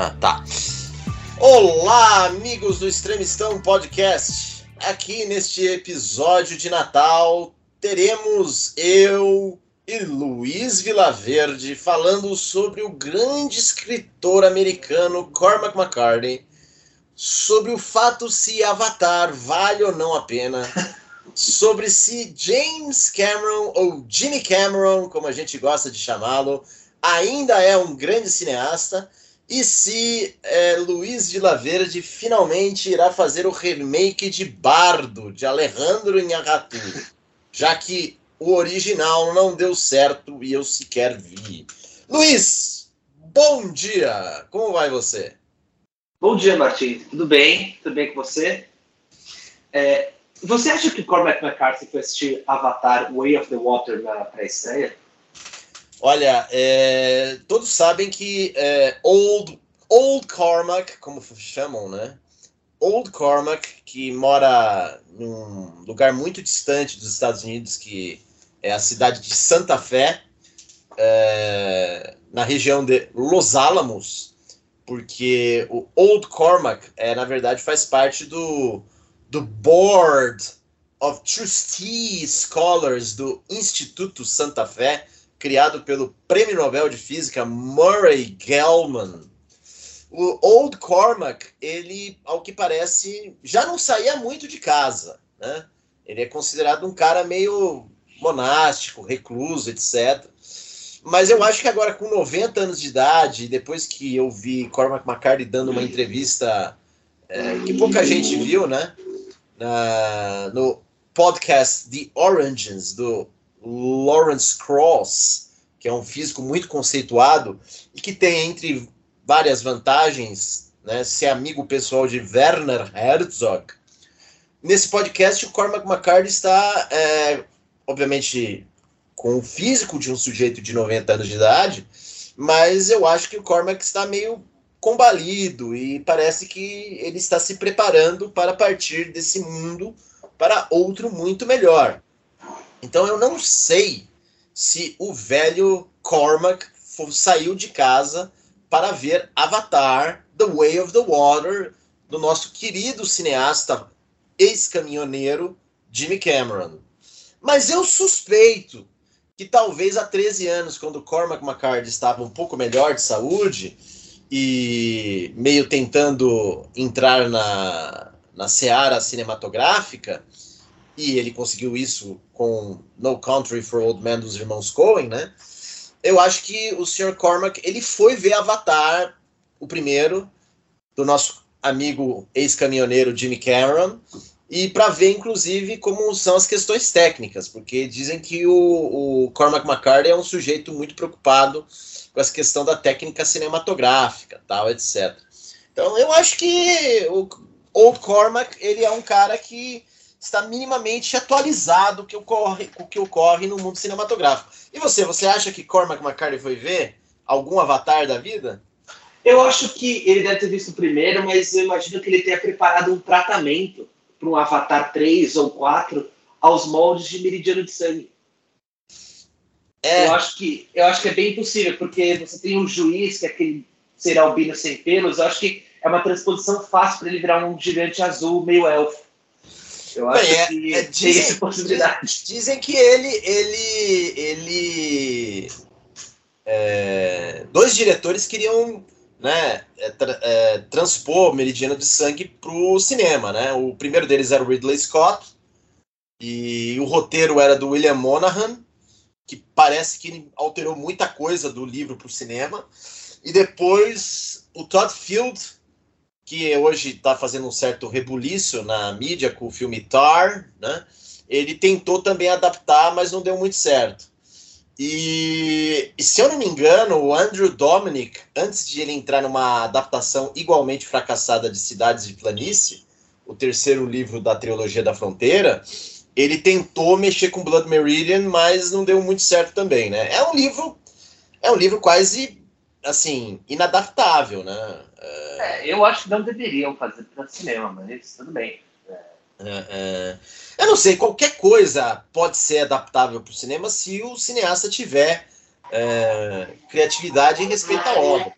Ah, tá. Olá, amigos do Extremistão Podcast. Aqui neste episódio de Natal teremos eu e Luiz Vilaverde falando sobre o grande escritor americano Cormac McCartney, sobre o fato se Avatar vale ou não a pena, sobre se James Cameron ou Jimmy Cameron, como a gente gosta de chamá-lo, ainda é um grande cineasta e se é, Luiz de Laverde finalmente irá fazer o remake de Bardo, de Alejandro Inharratu, já que o original não deu certo e eu sequer vi. Luiz, bom dia! Como vai você? Bom dia, Martim. Tudo bem? Tudo bem com você? É, você acha que Cormac McCarthy foi assistir Avatar Way of the Water na pré-estreia? Olha, é, todos sabem que é, Old, Old Cormac, como chamam, né? Old Cormac, que mora num lugar muito distante dos Estados Unidos, que é a cidade de Santa Fé, é, na região de Los Alamos, porque o Old Cormac, é, na verdade, faz parte do, do Board of Trustees Scholars do Instituto Santa Fé, criado pelo Prêmio Nobel de Física Murray Gell-Mann. O Old Cormac, ele, ao que parece, já não saía muito de casa, né? Ele é considerado um cara meio monástico, recluso, etc. Mas eu acho que agora, com 90 anos de idade, depois que eu vi Cormac McCarthy dando uma entrevista é, que pouca gente viu, né? Na, no podcast The Oranges, do Lawrence Cross, que é um físico muito conceituado e que tem entre várias vantagens, né, ser amigo pessoal de Werner Herzog. Nesse podcast, o Cormac McCarthy está, é, obviamente, com o físico de um sujeito de 90 anos de idade, mas eu acho que o Cormac está meio combalido e parece que ele está se preparando para partir desse mundo para outro muito melhor. Então eu não sei se o velho Cormac saiu de casa para ver Avatar, The Way of the Water, do nosso querido cineasta ex-caminhoneiro Jimmy Cameron. Mas eu suspeito que talvez há 13 anos, quando Cormac McCarthy estava um pouco melhor de saúde e meio tentando entrar na, na seara cinematográfica, e ele conseguiu isso com No Country for Old Men dos irmãos Coen, né? Eu acho que o Sr. Cormac, ele foi ver Avatar, o primeiro, do nosso amigo ex-caminhoneiro Jimmy Cameron, e para ver, inclusive, como são as questões técnicas, porque dizem que o, o Cormac McCarthy é um sujeito muito preocupado com essa questão da técnica cinematográfica, tal, etc. Então, eu acho que o, o Cormac, ele é um cara que está minimamente atualizado com o que ocorre, o que ocorre no mundo cinematográfico. E você, você acha que Cormac McCarthy foi ver algum avatar da vida? Eu acho que ele deve ter visto o primeiro, mas eu imagino que ele tenha preparado um tratamento para um Avatar 3 ou 4 aos moldes de Meridiano de Sangue. É. Eu, acho que, eu acho que é bem possível, porque você tem um juiz, que é aquele ser albino sem pelos, eu acho que é uma transposição fácil para ele virar um gigante azul meio elfo. Eu acho Bem, é, que é, dizem, tem possibilidade. Dizem que ele. ele, ele é, dois diretores queriam né, é, tra, é, transpor Meridiano de Sangue para o cinema. Né? O primeiro deles era o Ridley Scott, e o roteiro era do William Monahan, que parece que ele alterou muita coisa do livro para o cinema. E depois o Todd Field que hoje está fazendo um certo rebuliço na mídia com o filme Tar, né? Ele tentou também adaptar, mas não deu muito certo. E, e, se eu não me engano, o Andrew Dominic, antes de ele entrar numa adaptação igualmente fracassada de Cidades de Planície, o terceiro livro da trilogia da Fronteira, ele tentou mexer com Blood Meridian, mas não deu muito certo também, né? É um livro, é um livro quase assim, inadaptável, né? É, eu acho que não deveriam fazer para cinema, mas tudo bem. É. É, eu não sei, qualquer coisa pode ser adaptável para o cinema se o cineasta tiver é, criatividade e respeito à obra.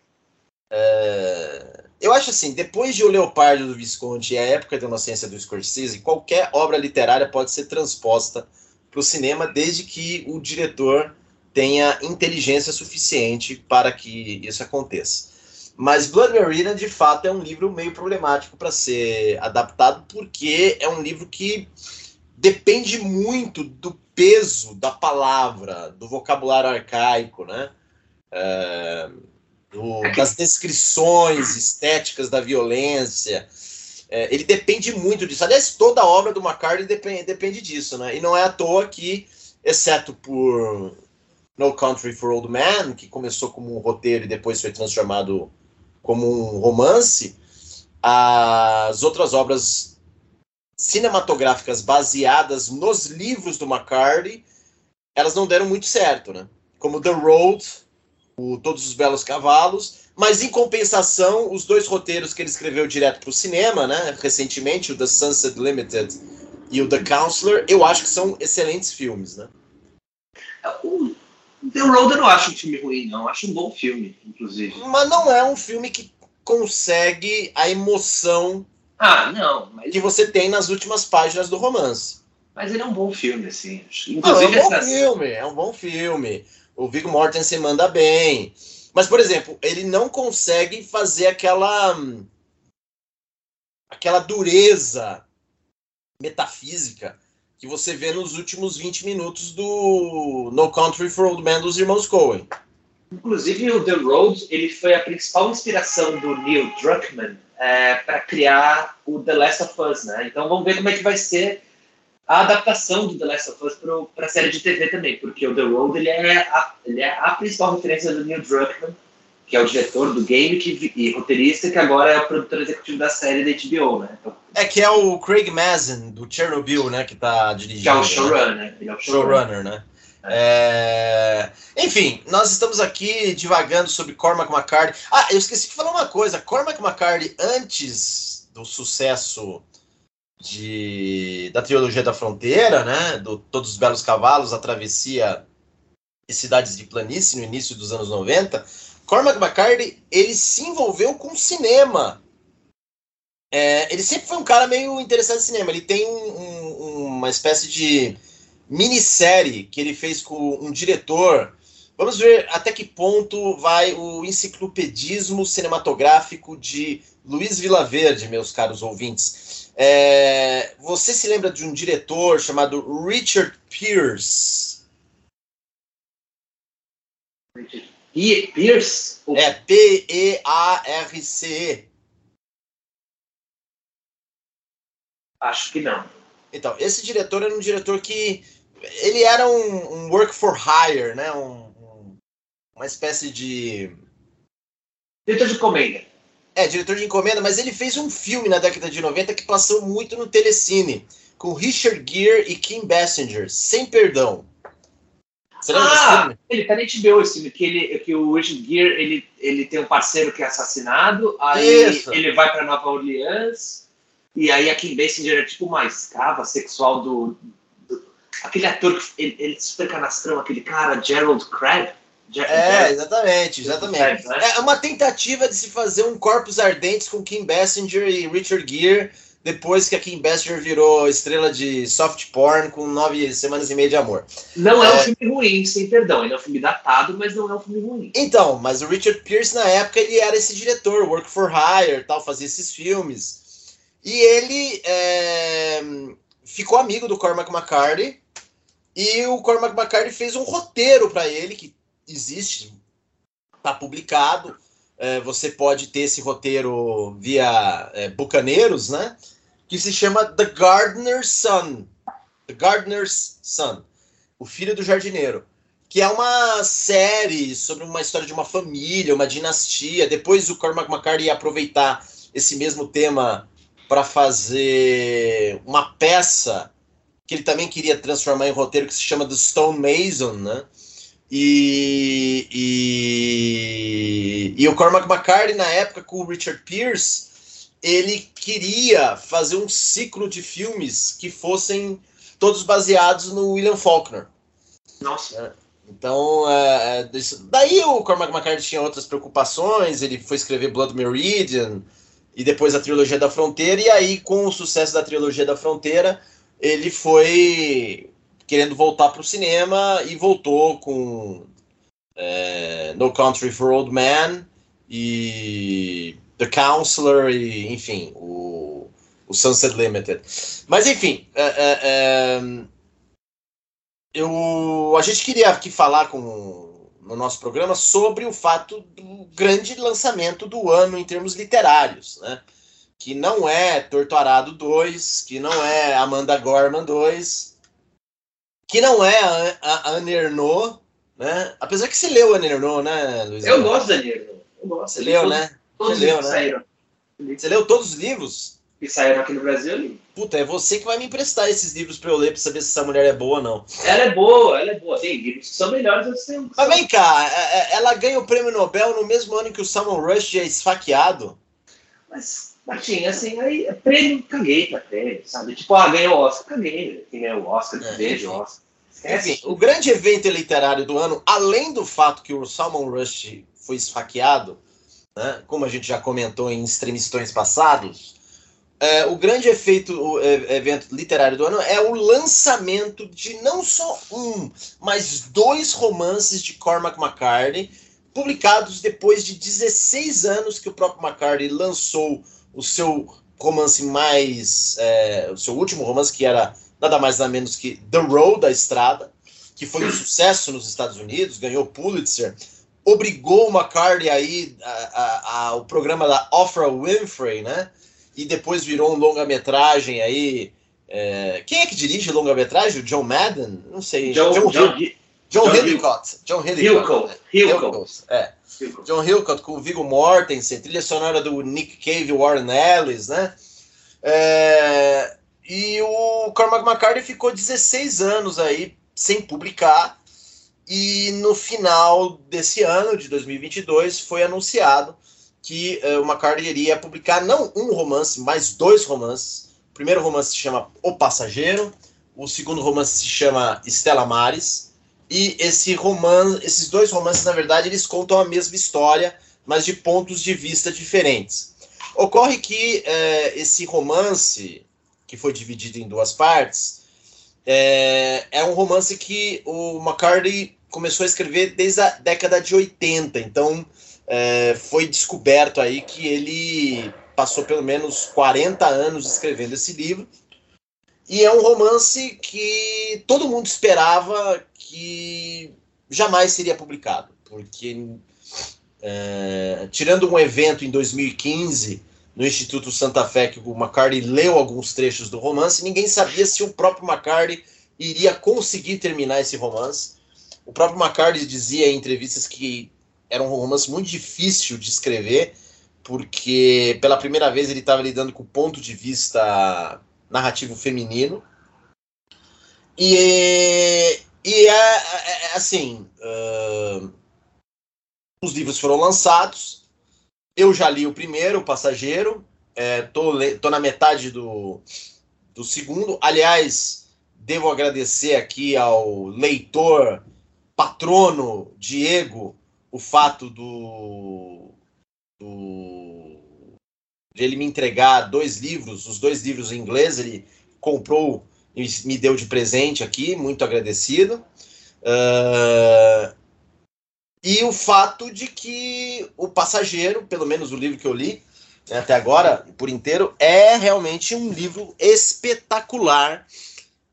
Eu acho assim, depois de O Leopardo do Visconde e a época da inocência do Scorsese, qualquer obra literária pode ser transposta para o cinema desde que o diretor tenha inteligência suficiente para que isso aconteça. Mas Blood Marina, de fato, é um livro meio problemático para ser adaptado, porque é um livro que depende muito do peso da palavra, do vocabulário arcaico, né? É, do, das descrições estéticas da violência. É, ele depende muito disso. Aliás, toda a obra do McCartney depende, depende disso, né? E não é à toa que, exceto por No Country for Old Men, que começou como um roteiro e depois foi transformado como um romance, as outras obras cinematográficas baseadas nos livros do McCartney, elas não deram muito certo, né? Como The Road, o Todos os Belos Cavalos, mas em compensação, os dois roteiros que ele escreveu direto para o cinema, né? Recentemente, o The Sunset Limited e o The Counselor, eu acho que são excelentes filmes, né? O The Road eu não acho um filme ruim, não. Eu acho um bom filme, inclusive. Mas não é um filme que consegue a emoção ah, não, mas... que você tem nas últimas páginas do romance. Mas ele é um bom filme, assim. Inclusive, não, é um bom essa... filme, é um bom filme. O Viggo Mortensen manda bem. Mas, por exemplo, ele não consegue fazer aquela aquela dureza metafísica que você vê nos últimos 20 minutos do No Country for Old Men dos irmãos Coen. Inclusive, o The Road ele foi a principal inspiração do Neil Druckmann é, para criar o The Last of Us, né? Então vamos ver como é que vai ser a adaptação do The Last of Us para a série de TV também, porque o The Road ele é, a, ele é a principal referência do Neil Druckmann, que é o diretor do game que, e roteirista, que agora é o produtor executivo da série da HBO, né? Então, é que é o Craig Mazin, do Chernobyl, né, que está dirigindo. Que é o showrunner. Né? Ele é o showrunner, showrunner né? É... Enfim, nós estamos aqui divagando sobre Cormac McCarthy. Ah, eu esqueci de falar uma coisa. Cormac McCarthy, antes do sucesso de... da trilogia da fronteira, né, do Todos os Belos Cavalos, a travessia de cidades de planície no início dos anos 90, Cormac McCarthy, ele se envolveu com cinema. É, ele sempre foi um cara meio interessado em cinema. Ele tem um, um, uma espécie de minissérie que ele fez com um diretor. Vamos ver até que ponto vai o enciclopedismo cinematográfico de Luiz Vilaverde, meus caros ouvintes. É, você se lembra de um diretor chamado Richard Pierce? Pierce? É, P-E-A-R-C-E. Acho que não. Então, esse diretor era um diretor que ele era um, um work for hire, né? Um, um, uma espécie de. Diretor de encomenda. É, diretor de encomenda, mas ele fez um filme na década de 90 que passou muito no Telecine, com Richard Gere e Kim Basinger, Sem Perdão. Você lembra ah, filme? Ele tá na HBO esse filme, que, ele, que o Richard Gere ele, ele tem um parceiro que é assassinado, aí Isso. ele vai para Nova Orleans, e aí a Kim Basinger é tipo uma escrava sexual do, aquele ator que ele, ele super canastrão, aquele cara, Gerald Crabbe. é, exatamente, exatamente. Né? É uma tentativa de se fazer um Corpos Ardentes com Kim Basinger e Richard Gere, depois que a Kim Basinger virou estrela de soft porn com nove semanas e meia de amor. Não é, é um filme ruim, sem perdão. Ele é um filme datado, mas não é um filme ruim. Então, mas o Richard Pierce, na época, ele era esse diretor, Work for Hire, tal, fazia esses filmes. E ele é, ficou amigo do Cormac McCarthy, e o Cormac McCarthy fez um roteiro para ele, que existe, está publicado. É, você pode ter esse roteiro via é, Bucaneiros, né? Que se chama The Gardener's Son. The Gardener's Son. O Filho do Jardineiro. Que é uma série sobre uma história de uma família, uma dinastia. Depois o Cormac McCarthy ia aproveitar esse mesmo tema para fazer uma peça que ele também queria transformar em roteiro, que se chama The Stone Mason, né? E, e, e o Cormac McCarthy, na época, com o Richard Pierce, ele queria fazer um ciclo de filmes que fossem todos baseados no William Faulkner. Nossa. Então, é, é daí o Cormac McCarthy tinha outras preocupações, ele foi escrever Blood Meridian e depois a Trilogia da Fronteira, e aí com o sucesso da Trilogia da Fronteira, ele foi querendo voltar para o cinema e voltou com é, No Country for Old Men e The Counselor e, enfim, o, o Sunset Limited. Mas, enfim, é, é, é eu, a gente queria aqui falar com, no nosso programa sobre o fato do grande lançamento do ano em termos literários, né? Que não é Torturado 2, que não é Amanda Gorman 2, que não é a, a Anne Ernaux, né? Apesar que você leu Anne Ernaux, né, Luiz? Eu gosto da Anne Ernaux. Eu gosto. Você leu, né? Todos você leu, né? Você leu todos os livros? que saíram aqui no Brasil ali. Puta, é você que vai me emprestar esses livros pra eu ler pra saber se essa mulher é boa ou não. Ela é boa, ela é boa. Tem livros que são melhores do que tem. Mas vem cá, é, é, ela ganha o prêmio Nobel no mesmo ano que o Salman Rushdie é esfaqueado. Mas, Martim, assim, aí é prêmio, caguei pra prêmio, sabe? Tipo, ah, ganhou o Oscar, caguei. Quem ganhou o Oscar, é, vejo o Oscar. Enfim, o grande evento literário do ano, além do fato que o Salman Rushdie foi esfaqueado, né, como a gente já comentou em extremistões passados, é, o grande efeito, o é, evento literário do ano é o lançamento de não só um, mas dois romances de Cormac McCartney, publicados depois de 16 anos que o próprio McCartney lançou o seu romance mais. É, o seu último romance, que era nada mais nada menos que The Road, da Estrada, que foi um sucesso nos Estados Unidos, ganhou Pulitzer, obrigou o McCartney aí ao programa da Oprah Winfrey, né? e depois virou um longa-metragem aí. É... Quem é que dirige longa-metragem? O John Madden? Não sei. John, John, John, John, John Hillcott. John Hillcott. Hillcott. É. John Hillcott com o Viggo Mortensen, trilha sonora do Nick Cave e Warren Ellis, né? É... E o Cormac McCarthy ficou 16 anos aí sem publicar. E no final desse ano, de 2022, foi anunciado que uh, o McCartney iria publicar não um romance, mas dois romances. O primeiro romance se chama O Passageiro, o segundo romance se chama Estela Mares. E esse romance, esses dois romances, na verdade, eles contam a mesma história, mas de pontos de vista diferentes. Ocorre que uh, esse romance, que foi dividido em duas partes, é, é um romance que o McCartney começou a escrever desde a década de 80. Então, é, foi descoberto aí que ele passou pelo menos 40 anos escrevendo esse livro. E é um romance que todo mundo esperava que jamais seria publicado, porque é, tirando um evento em 2015 no Instituto Santa Fé que o McCartney leu alguns trechos do romance, ninguém sabia se o próprio McCartney iria conseguir terminar esse romance. O próprio McCartney dizia em entrevistas que era um romance muito difícil de escrever, porque pela primeira vez ele estava lidando com o ponto de vista narrativo feminino. E, e é, é, é assim: uh, os livros foram lançados. Eu já li o primeiro, O Passageiro. É, tô, tô na metade do, do segundo. Aliás, devo agradecer aqui ao leitor patrono Diego o fato do, do, de ele me entregar dois livros, os dois livros em inglês, ele comprou e me deu de presente aqui, muito agradecido. Uh, e o fato de que o passageiro, pelo menos o livro que eu li né, até agora, por inteiro, é realmente um livro espetacular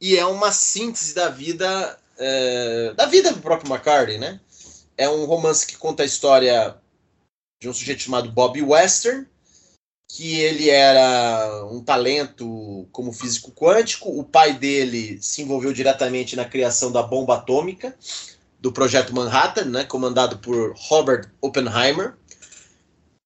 e é uma síntese da vida é, da vida do próprio McCartney, né? é um romance que conta a história de um sujeito chamado Bob Western, que ele era um talento como físico quântico. O pai dele se envolveu diretamente na criação da bomba atômica do projeto Manhattan, né, comandado por Robert Oppenheimer.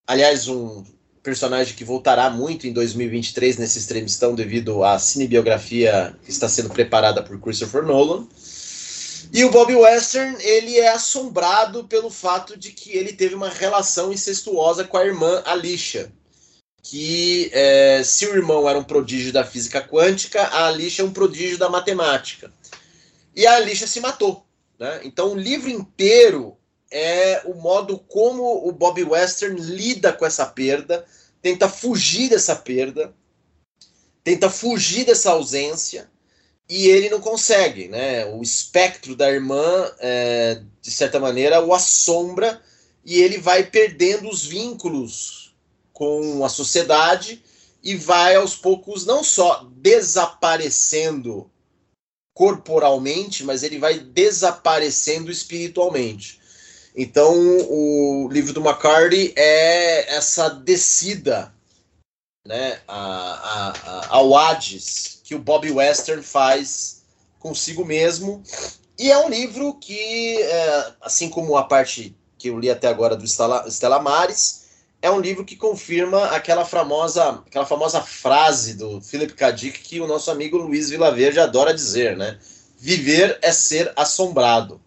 Aliás, um personagem que voltará muito em 2023 nesse extremistão devido à cinebiografia que está sendo preparada por Christopher Nolan. E o Bob Western, ele é assombrado pelo fato de que ele teve uma relação incestuosa com a irmã Alicia. Que é, se o irmão era um prodígio da física quântica, a Alicia é um prodígio da matemática. E a Alicia se matou. Né? Então, o livro inteiro é o modo como o Bob Western lida com essa perda, tenta fugir dessa perda, tenta fugir dessa ausência, e ele não consegue. Né? O espectro da irmã, é, de certa maneira, o assombra e ele vai perdendo os vínculos com a sociedade e vai aos poucos não só desaparecendo corporalmente, mas ele vai desaparecendo espiritualmente. Então, o livro do McCarthy é essa descida né, a, a, ao Hades que o Bob Western faz consigo mesmo. E é um livro que, é, assim como a parte que eu li até agora do Stella, Stella Maris, é um livro que confirma aquela famosa, aquela famosa frase do Philip K. Dick que o nosso amigo Luiz Vilaverde adora dizer, né? Viver é ser assombrado.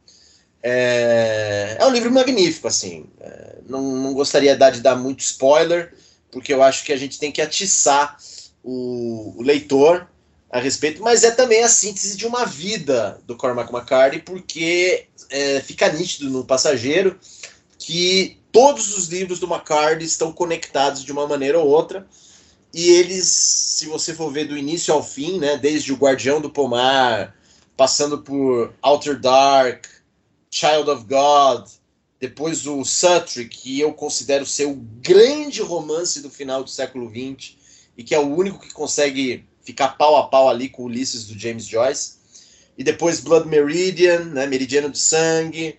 É, é um livro magnífico, assim. É, não, não gostaria de dar muito spoiler, porque eu acho que a gente tem que atiçar o, o leitor a respeito, mas é também a síntese de uma vida do Cormac McCarthy, porque é, fica nítido no passageiro que todos os livros do McCarthy estão conectados de uma maneira ou outra, e eles, se você for ver do início ao fim, né, desde o Guardião do Pomar, passando por Outer Dark, Child of God, depois o Sutry, que eu considero ser o grande romance do final do século XX, e que é o único que consegue ficar pau a pau ali com Ulisses do James Joyce. E depois Blood Meridian, né, Meridiano de Sangue,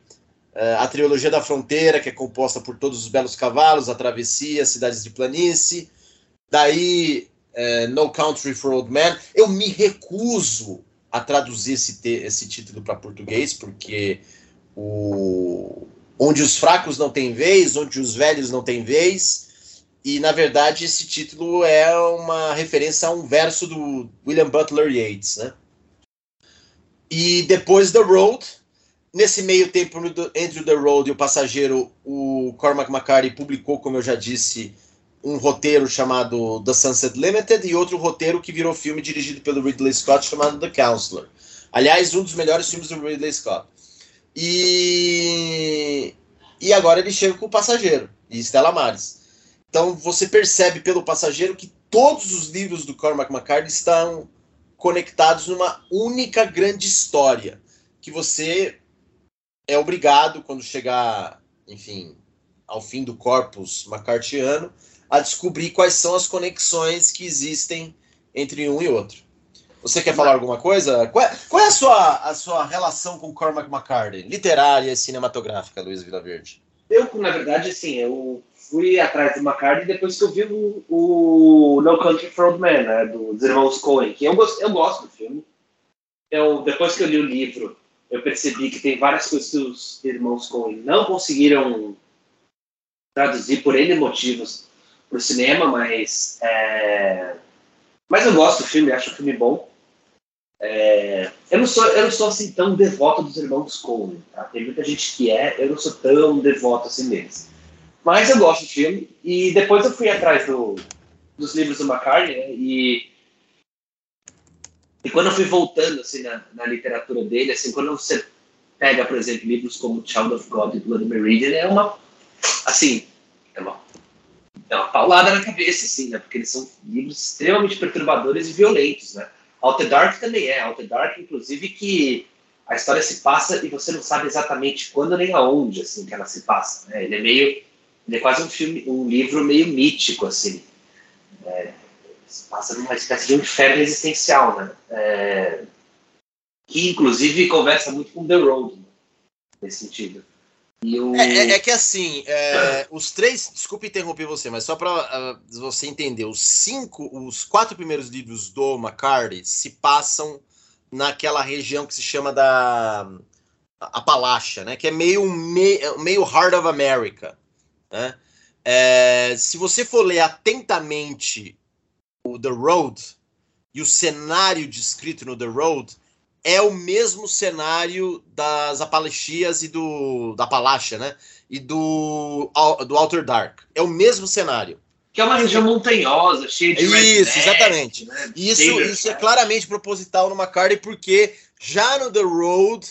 uh, a trilogia da Fronteira, que é composta por Todos os Belos Cavalos, A Travessia, Cidades de Planície. Daí uh, No Country for Old Men. Eu me recuso a traduzir esse, esse título para português, porque o, onde os fracos não têm vez, onde os velhos não têm vez, e, na verdade, esse título é uma referência a um verso do William Butler Yeats, né? E depois The Road, nesse meio tempo entre The Road e o Passageiro, o Cormac McCarthy publicou, como eu já disse, um roteiro chamado The Sunset Limited e outro roteiro que virou filme dirigido pelo Ridley Scott chamado The Counselor. Aliás, um dos melhores filmes do Ridley Scott. E, e agora ele chega com o Passageiro e Stella Maris. Então você percebe pelo passageiro que todos os livros do Cormac McCarthy estão conectados numa única grande história que você é obrigado quando chegar, enfim, ao fim do corpus McCarthyano, a descobrir quais são as conexões que existem entre um e outro. Você quer falar alguma coisa? Qual é, qual é a, sua, a sua relação com Cormac McCarthy, literária e cinematográfica, Luiz Vilaverde? Eu, na verdade, assim, eu fui atrás do McCartney depois que eu vi o, o No Country for Old Men, né, dos irmãos Coen, que eu, gost, eu gosto do filme. Eu, depois que eu li o livro, eu percebi que tem várias coisas que os irmãos Coen não conseguiram traduzir por N motivos para o cinema, mas, é... mas eu gosto do filme, acho o filme bom. É... eu, não sou, eu não sou assim tão devoto dos irmãos Coen, tá? tem muita gente que é, eu não sou tão devoto assim deles. Mas eu gosto do filme. E depois eu fui atrás do, dos livros do McCartney, né? E, e quando eu fui voltando assim, na, na literatura dele, assim, quando você pega, por exemplo, livros como Child of God e Blood Meridian, é uma. Assim, é uma, é uma paulada na cabeça, assim, né? Porque eles são livros extremamente perturbadores e violentos, né? Alter Dark também é. Alter Dark, inclusive, que a história se passa e você não sabe exatamente quando nem aonde, assim, que ela se passa, né? Ele é meio ele é quase um filme, um livro meio mítico, assim. É, passa numa espécie de um inferno existencial, né? É, que inclusive conversa muito com The Road, né? nesse sentido. É, é, é, que assim, é, os três, desculpe interromper você, mas só para uh, ah, você entender, os cinco, os quatro primeiros livros do McCarthy se passam naquela região que se chama da Apalachia, né? Que é meio, meio, meio Heart of America. Né? É, se você for ler atentamente o The Road e o cenário descrito no The Road, é o mesmo cenário das Apalachias e do da Appalachia, né? E do do Outer Dark. É o mesmo cenário. Que é uma região montanhosa, cheia de Isso, exatamente. Né? Isso, isso é claramente proposital no McCartney, porque já no The Road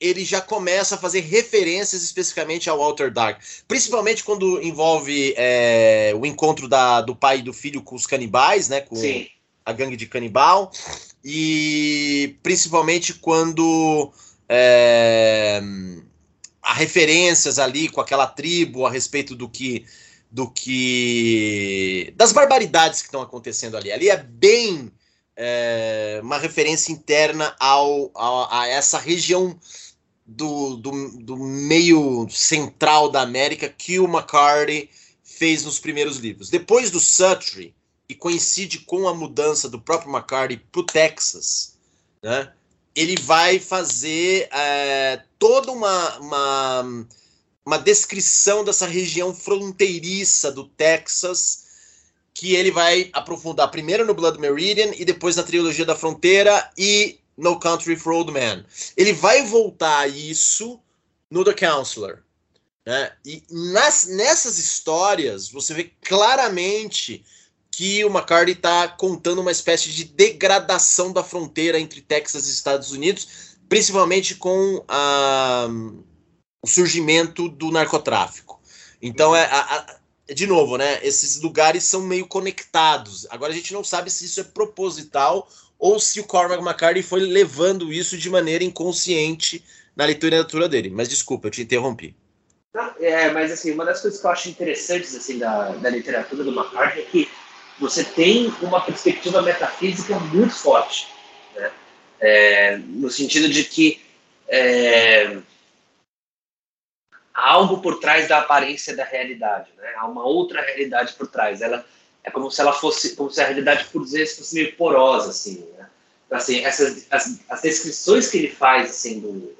ele já começa a fazer referências especificamente ao Walter Dark, principalmente quando envolve é, o encontro da, do pai e do filho com os canibais, né? Com Sim. a gangue de canibal, e principalmente quando é, há referências ali com aquela tribo a respeito do que do que das barbaridades que estão acontecendo ali. Ali é bem é, uma referência interna ao, ao, a essa região do, do, do, meio central da América que o McCarthy fez nos primeiros livros. Depois do Suttree, e coincide com a mudança do próprio McCarthy para o Texas, né, ele vai fazer é, toda uma, uma, uma descrição dessa região fronteiriça do Texas que ele vai aprofundar primeiro no Blood Meridian e depois na trilogia da fronteira e no Country for Old Men. Ele vai voltar a isso no The Counselor. Né? E nas, nessas histórias você vê claramente que o McCarthy está contando uma espécie de degradação da fronteira entre Texas e Estados Unidos, principalmente com a, o surgimento do narcotráfico. Então, é, a, a, de novo, né? Esses lugares são meio conectados. Agora a gente não sabe se isso é proposital ou se o Cormac McCarthy foi levando isso de maneira inconsciente na literatura dele. Mas desculpa, eu te interrompi. Não, é, mas assim, uma das coisas que eu acho interessantes assim da, da literatura do McCarthy é que você tem uma perspectiva metafísica muito forte, né? É, no sentido de que é, há algo por trás da aparência da realidade, né? Há uma outra realidade por trás. Ela é como se ela fosse, como se a realidade por vezes fosse meio porosa, assim, né? Então, assim, essas as, as descrições que ele faz, assim, do,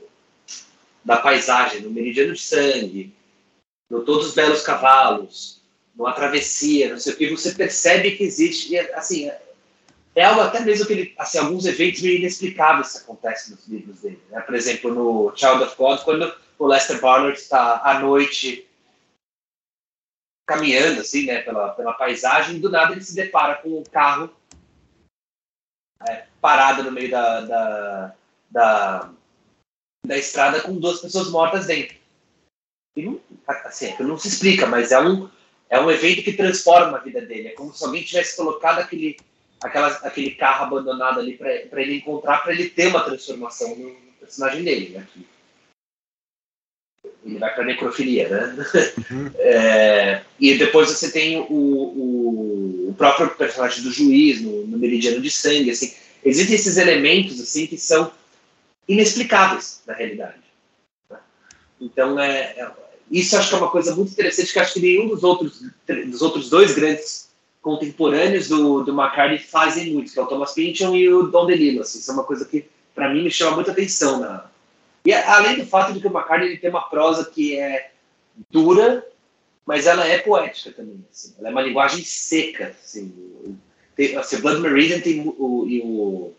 da paisagem, do meridiano de sangue, do todos os belos cavalos, numa travessia, não sei o que, você percebe que existe, e, assim, é algo até mesmo que ele, assim, alguns eventos meio inexplicáveis que acontecem nos livros dele, né? Por exemplo, no Child of God, quando o Lester Barnard está à noite caminhando assim, né, pela, pela paisagem, do nada ele se depara com um carro é, parado no meio da, da, da, da, estrada com duas pessoas mortas dentro. E não, assim, é não se explica, mas é um, é um evento que transforma a vida dele. É como se alguém tivesse colocado aquele, aquela, aquele carro abandonado ali para ele encontrar, para ele ter uma transformação no, no personagem dele. Né? ele vai para necrofilia, né? Uhum. É, e depois você tem o, o, o, próprio personagem do juiz no, no, meridiano de sangue, assim. Existem esses elementos, assim, que são inexplicáveis na realidade. Né? Então, é, é, isso acho que é uma coisa muito interessante, que acho que nenhum dos outros, dos outros dois grandes contemporâneos do, do McCartney fazem muito, que é o Thomas Pynchon e o Don DeLillo, assim. Isso é uma coisa que, para mim, me chama muita atenção na, e além do fato de que o McCartney ele tem uma prosa que é dura, mas ela é poética também. Assim. Ela é uma linguagem seca. Assim. Tem, assim, Blood Meridian tem o, e, o,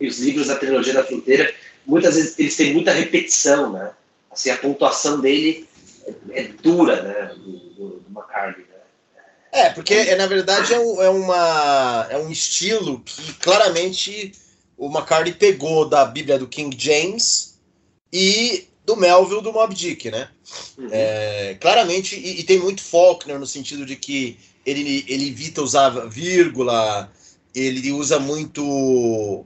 e os livros da trilogia da fronteira, muitas vezes eles têm muita repetição, né? Assim, a pontuação dele é, dura, né? Do, do, do McCartney. Né? É, porque é, na verdade é, um, é, uma, é um estilo que claramente o McCartney pegou da Bíblia do King James e do Melville do Mob Dick, né? Uhum. É, claramente, e, e, tem muito Faulkner no sentido de que ele, ele evita usar vírgula, ele usa muito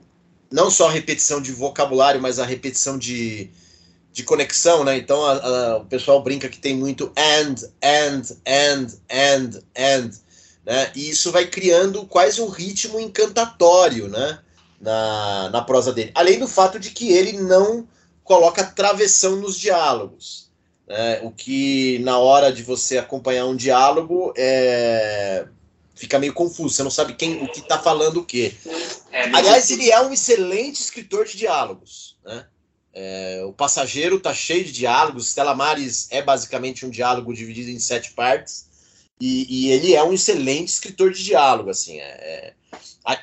não só a repetição de vocabulário, mas a repetição de, de conexão, né? Então a, a, o pessoal brinca que tem muito and, and, and, and, and, né? E isso vai criando quase um ritmo encantatório, né? Na, na prosa dele. Além do fato de que ele não coloca travessão nos diálogos. Né? O que, na hora de você acompanhar um diálogo, é... fica meio confuso. Você não sabe quem o que está falando o quê. É, Aliás, ele é um excelente escritor de diálogos. Né? É, o Passageiro está cheio de diálogos. Stella Maris é basicamente um diálogo dividido em sete partes. E, e ele é um excelente escritor de diálogo. Assim, é, é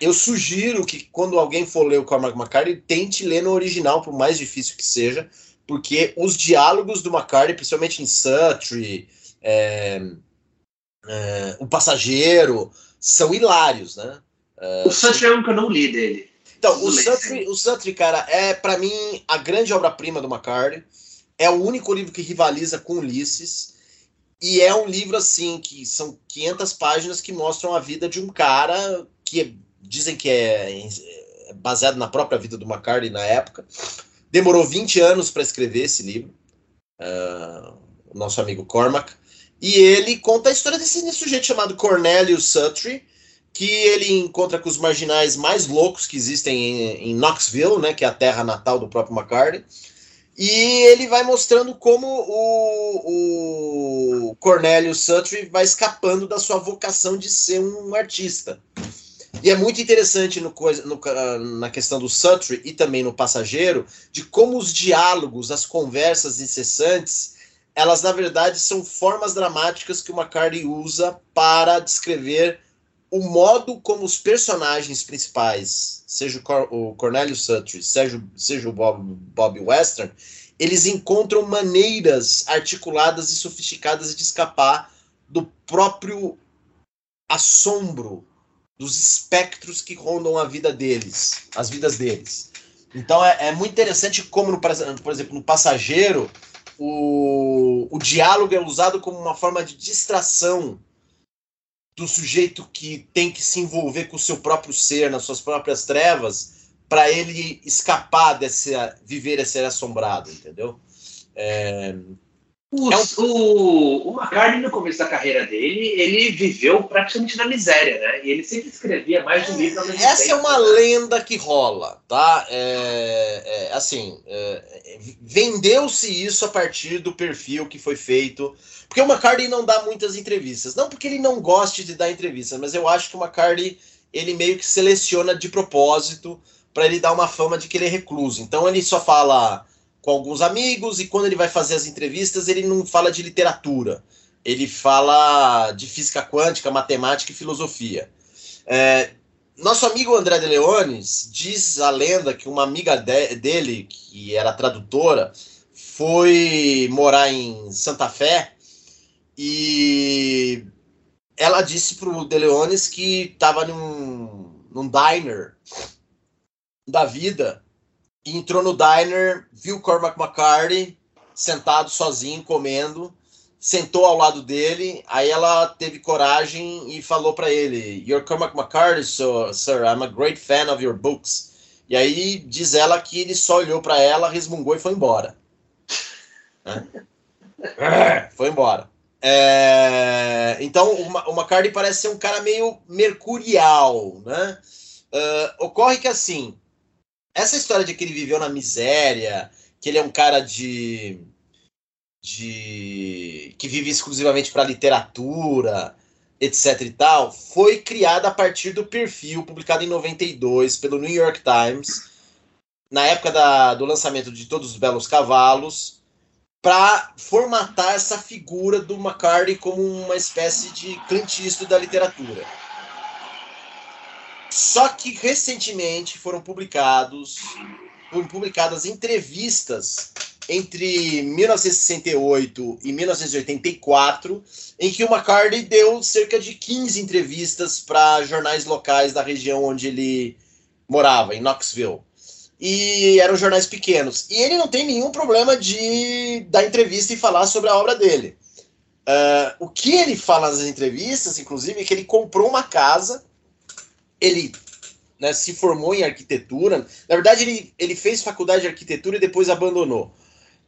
eu sugiro que quando alguém for ler o Cormac McCarthy, tente ler no original, por mais difícil que seja, porque os diálogos do McCarthy, principalmente em Suttree, é, é, O Passageiro, são hilários, né? É, o Suttree é um que eu não li dele. Então, o Sutry, o Sutry, cara, é para mim a grande obra-prima do McCartney. É o único livro que rivaliza com Ulisses. E é um livro, assim, que são 500 páginas que mostram a vida de um cara que é, dizem que é, é baseado na própria vida do McCartney na época. Demorou 20 anos para escrever esse livro. Uh, o nosso amigo Cormac. E ele conta a história desse sujeito chamado Cornelius Sutry, que ele encontra com os marginais mais loucos que existem em, em Knoxville, né, que é a terra natal do próprio McCartney. E ele vai mostrando como o, o Cornelius Sutry vai escapando da sua vocação de ser um artista. E é muito interessante no, no, na questão do Sutry e também no Passageiro, de como os diálogos, as conversas incessantes, elas na verdade são formas dramáticas que o McCartney usa para descrever o modo como os personagens principais, seja o, Cor o Cornelius Sutry, seja, seja o Bob, Bob Western, eles encontram maneiras articuladas e sofisticadas de escapar do próprio assombro dos espectros que rondam a vida deles, as vidas deles. Então é, é muito interessante como, no, por exemplo, no Passageiro, o, o diálogo é usado como uma forma de distração do sujeito que tem que se envolver com o seu próprio ser, nas suas próprias trevas, para ele escapar desse viver esse assombrado, entendeu? É, o, é um... o, o McCartney, no começo da carreira dele, ele viveu praticamente na miséria, né? E ele sempre escrevia mais de um livro ao mesmo Essa tempo, é uma né? lenda que rola, tá? É, é, assim, é, vendeu-se isso a partir do perfil que foi feito. Porque o McCartney não dá muitas entrevistas. Não porque ele não goste de dar entrevistas, mas eu acho que o McCartney, ele meio que seleciona de propósito para ele dar uma fama de que ele é recluso. Então ele só fala com alguns amigos, e quando ele vai fazer as entrevistas, ele não fala de literatura, ele fala de física quântica, matemática e filosofia. É, nosso amigo André de Leones diz a lenda que uma amiga de, dele, que era tradutora, foi morar em Santa Fé e ela disse para o De Leones que estava num, num diner da vida entrou no diner, viu Cormac McCarthy sentado sozinho comendo, sentou ao lado dele, aí ela teve coragem e falou para ele: "You're Cormac McCarthy, so, sir. I'm a great fan of your books." E aí diz ela que ele só olhou para ela, resmungou e foi embora. É, foi embora. É, então o, McCarthy parece ser um cara meio mercurial, né? Uh, ocorre que assim essa história de que ele viveu na miséria, que ele é um cara de. de que vive exclusivamente para literatura, etc e tal, foi criada a partir do perfil publicado em 92 pelo New York Times, na época da, do lançamento de Todos os Belos Cavalos, para formatar essa figura do McCartney como uma espécie de Eastwood da literatura. Só que recentemente foram publicados foram publicadas entrevistas entre 1968 e 1984, em que o McCartney deu cerca de 15 entrevistas para jornais locais da região onde ele morava, em Knoxville. E eram jornais pequenos. E ele não tem nenhum problema de dar entrevista e falar sobre a obra dele. Uh, o que ele fala nas entrevistas, inclusive, é que ele comprou uma casa ele né, se formou em arquitetura. Na verdade, ele, ele fez faculdade de arquitetura e depois abandonou.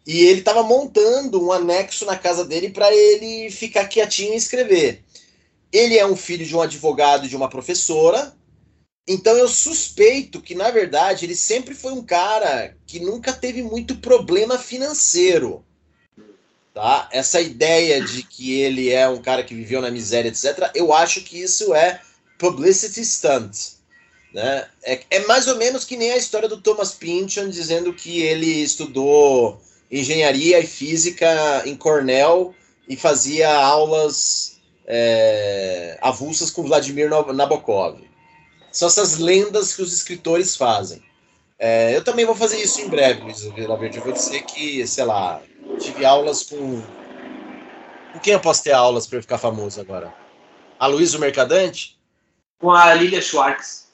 E ele estava montando um anexo na casa dele para ele ficar quietinho e escrever. Ele é um filho de um advogado e de uma professora. Então eu suspeito que, na verdade, ele sempre foi um cara que nunca teve muito problema financeiro. Tá? Essa ideia de que ele é um cara que viveu na miséria, etc., eu acho que isso é publicity stunt. Né? É, é mais ou menos que nem a história do Thomas Pynchon dizendo que ele estudou engenharia e física em Cornell e fazia aulas é, avulsas com Vladimir Nabokov. São essas lendas que os escritores fazem. É, eu também vou fazer isso em breve, Luiz Verde. Eu vou dizer que, sei lá, tive aulas com. Com quem eu posso ter aulas para eu ficar famoso agora? A Luiz o Mercadante? Com a Lilia Schwartz.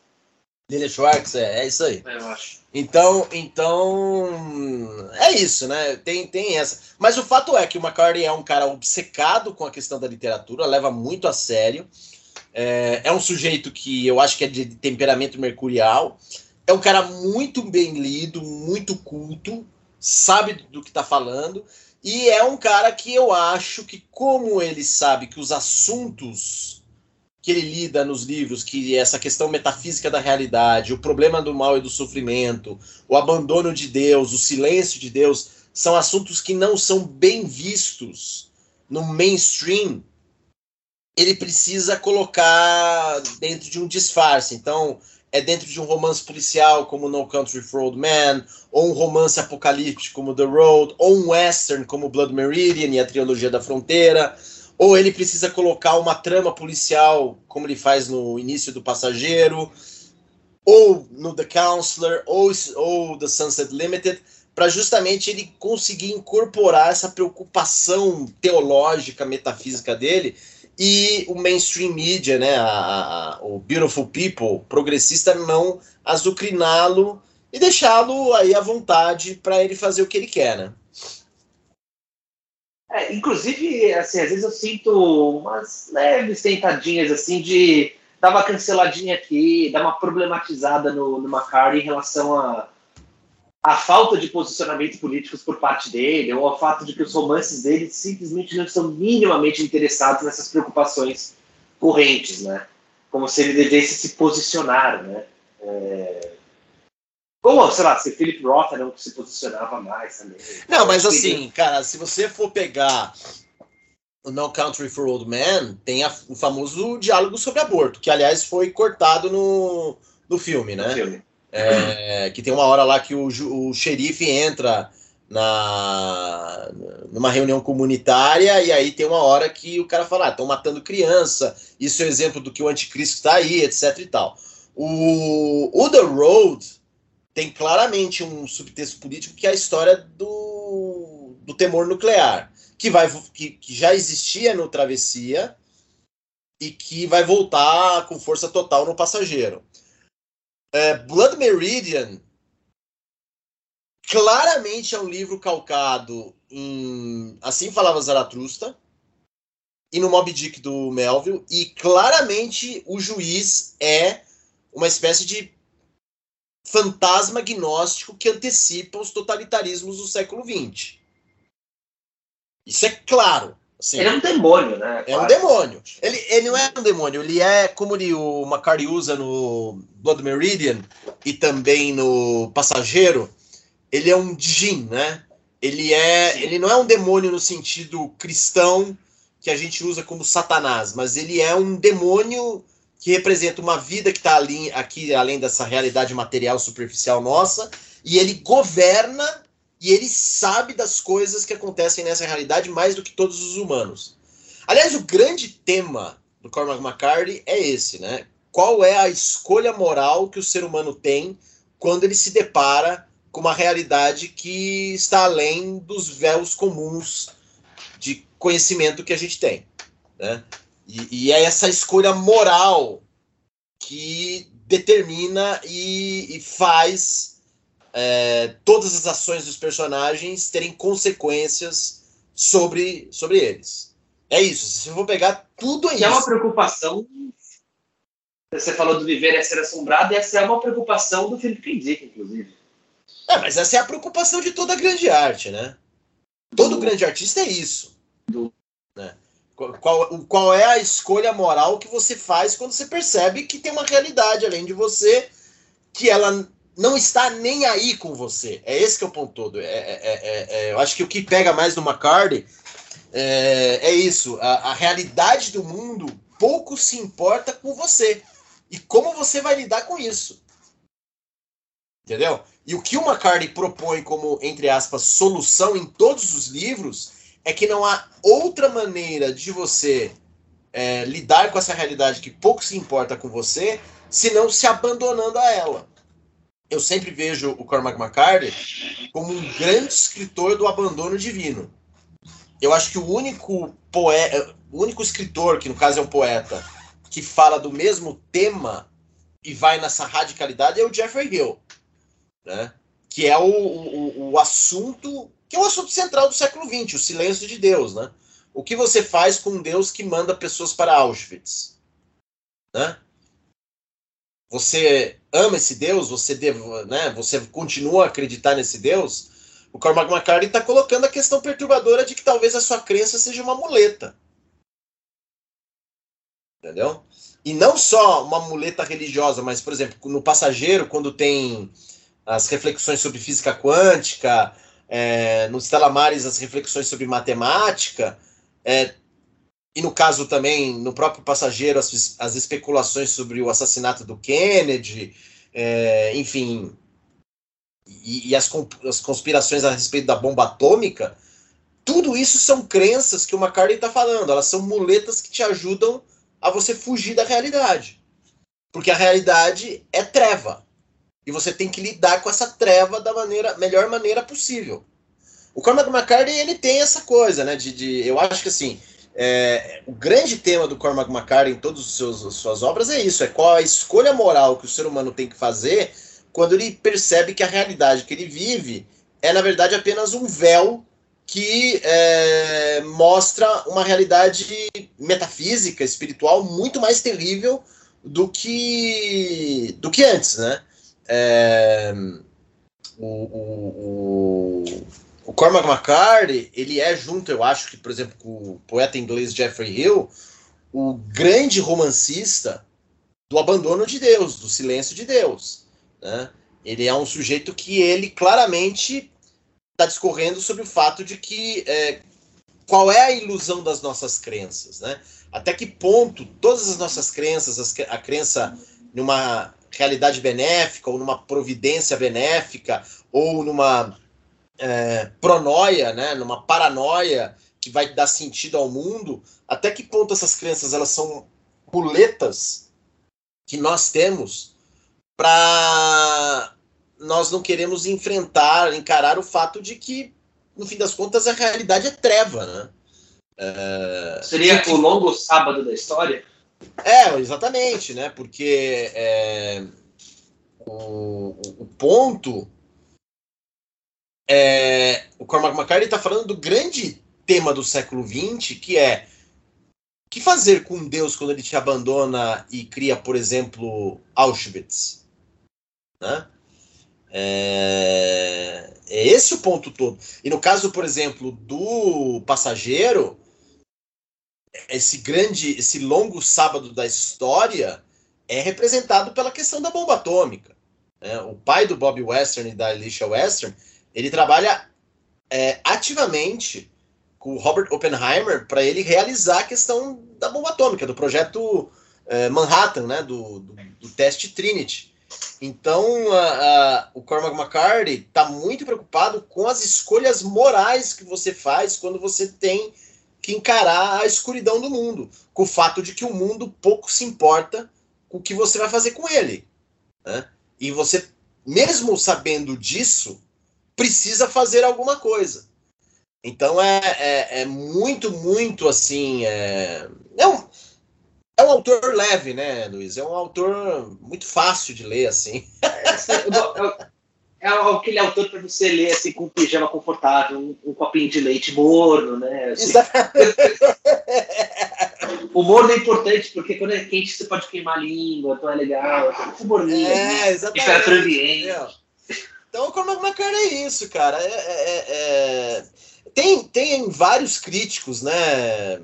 Lilia Schwartz, é, é isso aí. É, eu acho. Então, então é isso, né? Tem, tem essa. Mas o fato é que o McCartney é um cara obcecado com a questão da literatura, leva muito a sério. É, é um sujeito que eu acho que é de temperamento mercurial. É um cara muito bem lido, muito culto, sabe do que está falando. E é um cara que eu acho que, como ele sabe que os assuntos que ele lida nos livros, que essa questão metafísica da realidade, o problema do mal e do sofrimento, o abandono de Deus, o silêncio de Deus, são assuntos que não são bem vistos no mainstream. Ele precisa colocar dentro de um disfarce. Então, é dentro de um romance policial como No Country for Old Men, ou um romance apocalíptico como The Road, ou um western como Blood Meridian e a Trilogia da Fronteira ou ele precisa colocar uma trama policial, como ele faz no início do Passageiro, ou no The Counselor, ou, ou The Sunset Limited, para justamente ele conseguir incorporar essa preocupação teológica, metafísica dele e o mainstream media, né, a, a, o Beautiful People progressista não azucriná-lo e deixá-lo aí à vontade para ele fazer o que ele quer, né? É, inclusive, assim, às vezes eu sinto umas leves tentadinhas assim de dar uma canceladinha aqui, dar uma problematizada no, no McCarthy em relação a, a falta de posicionamento políticos por parte dele, ou ao fato de que os romances dele simplesmente não estão minimamente interessados nessas preocupações correntes, né? Como se ele devesse se posicionar, né? É, como, sei lá, se Philip Roth não se posicionava mais também. Não, mas assim, cara, se você for pegar o No Country for Old Men, tem a, o famoso diálogo sobre aborto, que aliás foi cortado no, no filme, né? No filme. É, que tem uma hora lá que o, o xerife entra na numa reunião comunitária e aí tem uma hora que o cara fala, estão ah, matando criança, isso é exemplo do que o anticristo está aí, etc e tal. O, o The Road tem claramente um subtexto político que é a história do, do temor nuclear, que, vai, que, que já existia no Travessia e que vai voltar com força total no Passageiro. É, Blood Meridian claramente é um livro calcado em Assim Falava Zaratrusta e no Moby Dick do Melville, e claramente o juiz é uma espécie de fantasma gnóstico que antecipa os totalitarismos do século XX. Isso é claro. Assim, ele é um demônio, né? É um demônio. Ele, ele não é um demônio, ele é como ele, o Macari usa no Blood Meridian e também no Passageiro, ele é um djinn, né? Ele, é, ele não é um demônio no sentido cristão que a gente usa como Satanás, mas ele é um demônio que representa uma vida que está ali, aqui, além dessa realidade material superficial nossa, e ele governa e ele sabe das coisas que acontecem nessa realidade mais do que todos os humanos. Aliás, o grande tema do Cormac McCarthy é esse, né? Qual é a escolha moral que o ser humano tem quando ele se depara com uma realidade que está além dos véus comuns de conhecimento que a gente tem, né? E, e é essa escolha moral que determina e, e faz é, todas as ações dos personagens terem consequências sobre, sobre eles. É isso. Se eu for pegar tudo é isso. É uma preocupação. Você falou do viver e ser assombrado, e essa é uma preocupação do Felipe K. inclusive. É, mas essa é a preocupação de toda grande arte, né? Todo grande artista é isso. Do... Qual, qual é a escolha moral que você faz quando você percebe que tem uma realidade além de você, que ela não está nem aí com você. É esse que é o ponto todo. É, é, é, é eu acho que o que pega mais no McCartney é, é isso. A, a, realidade do mundo pouco se importa com você. E como você vai lidar com isso. Entendeu? E o que o McCartney propõe como, entre aspas, solução em todos os livros é que não há outra maneira de você é, lidar com essa realidade que pouco se importa com você, senão se abandonando a ela. Eu sempre vejo o Cormac McCarthy como um grande escritor do abandono divino. Eu acho que o único poeta, o único escritor, que no caso é um poeta, que fala do mesmo tema e vai nessa radicalidade é o Jeffrey Hill, né? que é o, o, o assunto que é o assunto central do século XX, o silêncio de Deus, né? O que você faz com um Deus que manda pessoas para Auschwitz, né? Você ama esse Deus? Você né? Você continua a acreditar nesse Deus? O Cormac McCarthy está colocando a questão perturbadora de que talvez a sua crença seja uma muleta. Entendeu? E não só uma muleta religiosa, mas, por exemplo, no Passageiro, quando tem as reflexões sobre física quântica, é, nos Telamares, as reflexões sobre matemática, é, e no caso também, no próprio Passageiro, as, as especulações sobre o assassinato do Kennedy, é, enfim, e, e as, as, conspirações a respeito da bomba atômica, tudo isso são crenças que o McCartney está falando, elas são muletas que te ajudam a você fugir da realidade. Porque a realidade é treva. E você tem que lidar com essa treva da maneira, melhor maneira possível. O Cormac McCartney, ele tem essa coisa, né? De, de eu acho que assim, é, o grande tema do Cormac McCartney em todas as suas obras é isso: é qual a escolha moral que o ser humano tem que fazer quando ele percebe que a realidade que ele vive é, na verdade, apenas um véu que é, mostra uma realidade metafísica, espiritual muito mais terrível do que do que antes, né? É, o, o, o, o, Cormac McCarthy, ele é junto, eu acho que, por exemplo, com o poeta inglês Jeffrey Hill, o grande romancista do abandono de Deus, do silêncio de Deus. Né? Ele é um sujeito que ele claramente está discorrendo sobre o fato de que é, qual é a ilusão das nossas crenças, né? Até que ponto todas as nossas crenças, as, a crença numa realidade benéfica ou numa providência benéfica ou numa é, pronoia, né? Numa paranoia que vai dar sentido ao mundo, até que ponto essas crenças elas são muletas que nós temos para nós não queremos enfrentar, encarar o fato de que, no fim das contas, a realidade é treva, né? É... Seria o longo sábado da história? É, exatamente, né? Porque é, o, o, ponto é, o Cormac McCarthy está falando do grande tema do século XX, que é o que fazer com Deus quando ele te abandona e cria, por exemplo, Auschwitz? Né? É, é esse o ponto todo. E no caso, por exemplo, do passageiro, esse grande, esse longo sábado da história é representado pela questão da bomba atômica. Né? O pai do Bob Western e da Alicia Western, ele trabalha é, ativamente com o Robert Oppenheimer para ele realizar a questão da bomba atômica, do projeto é, Manhattan, né? do, do, do teste Trinity. Então, a, a, o Cormac McCarthy está muito preocupado com as escolhas morais que você faz quando você tem que encarar a escuridão do mundo, com o fato de que o mundo pouco se importa com o que você vai fazer com ele. Né? E você, mesmo sabendo disso, precisa fazer alguma coisa. Então é, é, é muito, muito assim. É, é um, é um autor leve, né, Luiz? É um autor muito fácil de ler, assim. É, é, é aquele autor para você ler assim, com um pijama confortável, um, um copinho de leite morno, né? Assim. o morno é importante, porque quando é quente você pode queimar a língua, então é legal. O morninho, é, exatamente. temperatura ambiente. Então, como é que é isso, cara? É, é, é, tem, tem vários críticos, né?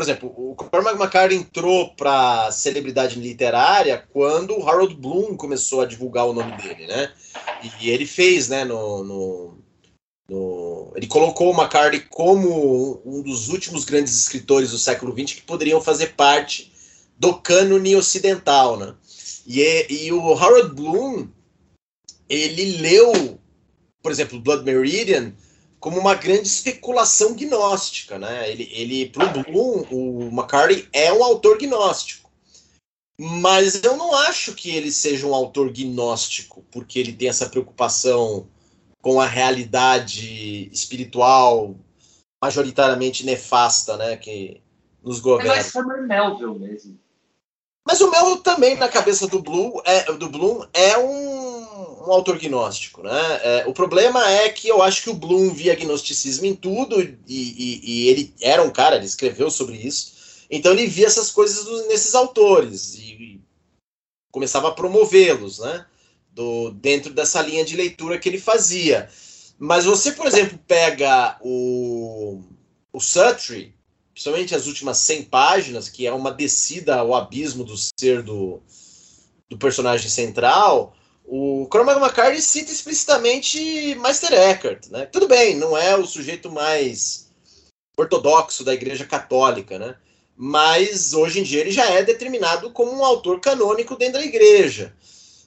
Por exemplo, o Cormac McCarthy entrou para celebridade literária quando o Harold Bloom começou a divulgar o nome dele, né? E ele fez, né, no, no, no, ele colocou o McCarthy como um dos últimos grandes escritores do século XX que poderiam fazer parte do cânone ocidental, né? E, e o Harold Bloom, ele leu, por exemplo, Blood Meridian como uma grande especulação gnóstica, né? Ele, ele pro Bloom, o McCarthy é um autor gnóstico. Mas eu não acho que ele seja um autor gnóstico, porque ele tem essa preocupação com a realidade espiritual majoritariamente nefasta, né, que nos governa. É mais Summer Melville mesmo. Mas o Melville também, na cabeça do Bloom, é, do Bloom, é um, um autor gnóstico. Né? É, o problema é que eu acho que o Bloom via gnosticismo em tudo, e, e, e, ele era um cara, ele escreveu sobre isso, então ele via essas coisas nesses autores e, começava a promovê-los né? Do, dentro dessa linha de leitura que ele fazia. Mas você, por exemplo, pega o, o Sutry, principalmente as últimas 100 páginas, que é uma descida ao abismo do ser do, do personagem central, o Cormac McCarthy cita explicitamente Meister Eckhart, né? Tudo bem, não é o sujeito mais ortodoxo da Igreja Católica, né? Mas hoje em dia ele já é determinado como um autor canônico dentro da Igreja.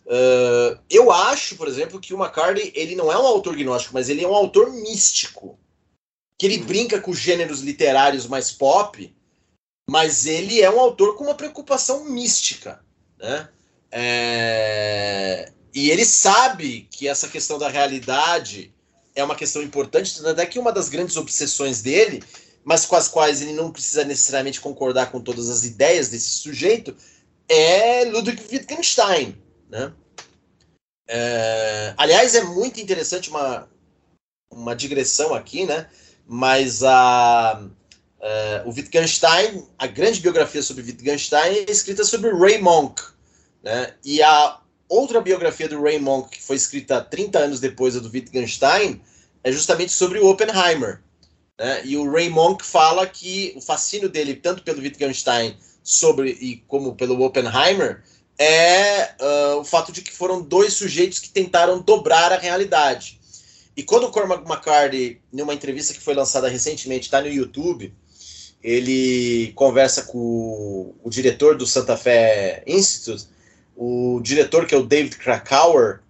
Uh, eu acho, por exemplo, que o McCarthy ele não é um autor gnóstico, mas ele é um autor místico que ele brinca com gêneros literários mais pop, mas ele é um autor com uma preocupação mística, né? É... E ele sabe que essa questão da realidade é uma questão importante, até que uma das grandes obsessões dele, mas com as quais ele não precisa necessariamente concordar com todas as ideias desse sujeito, é Ludwig Wittgenstein, né? É... Aliás, é muito interessante uma, uma digressão aqui, né? mas a, uh, o Wittgenstein, a grande biografia sobre Wittgenstein é escrita sobre Ray Monk, né? E a outra biografia do Ray Monk, que foi escrita 30 anos depois da do Wittgenstein, é justamente sobre o Oppenheimer. Né? E o Ray Monk fala que o fascínio dele, tanto pelo Wittgenstein sobre e como pelo Oppenheimer, é uh, o fato de que foram dois sujeitos que tentaram dobrar a realidade. E quando o Cormac McCarthy, numa entrevista que foi lançada recentemente, está no YouTube, ele conversa com o, o, diretor do Santa Fé Institute, o diretor que é o David Krakauer,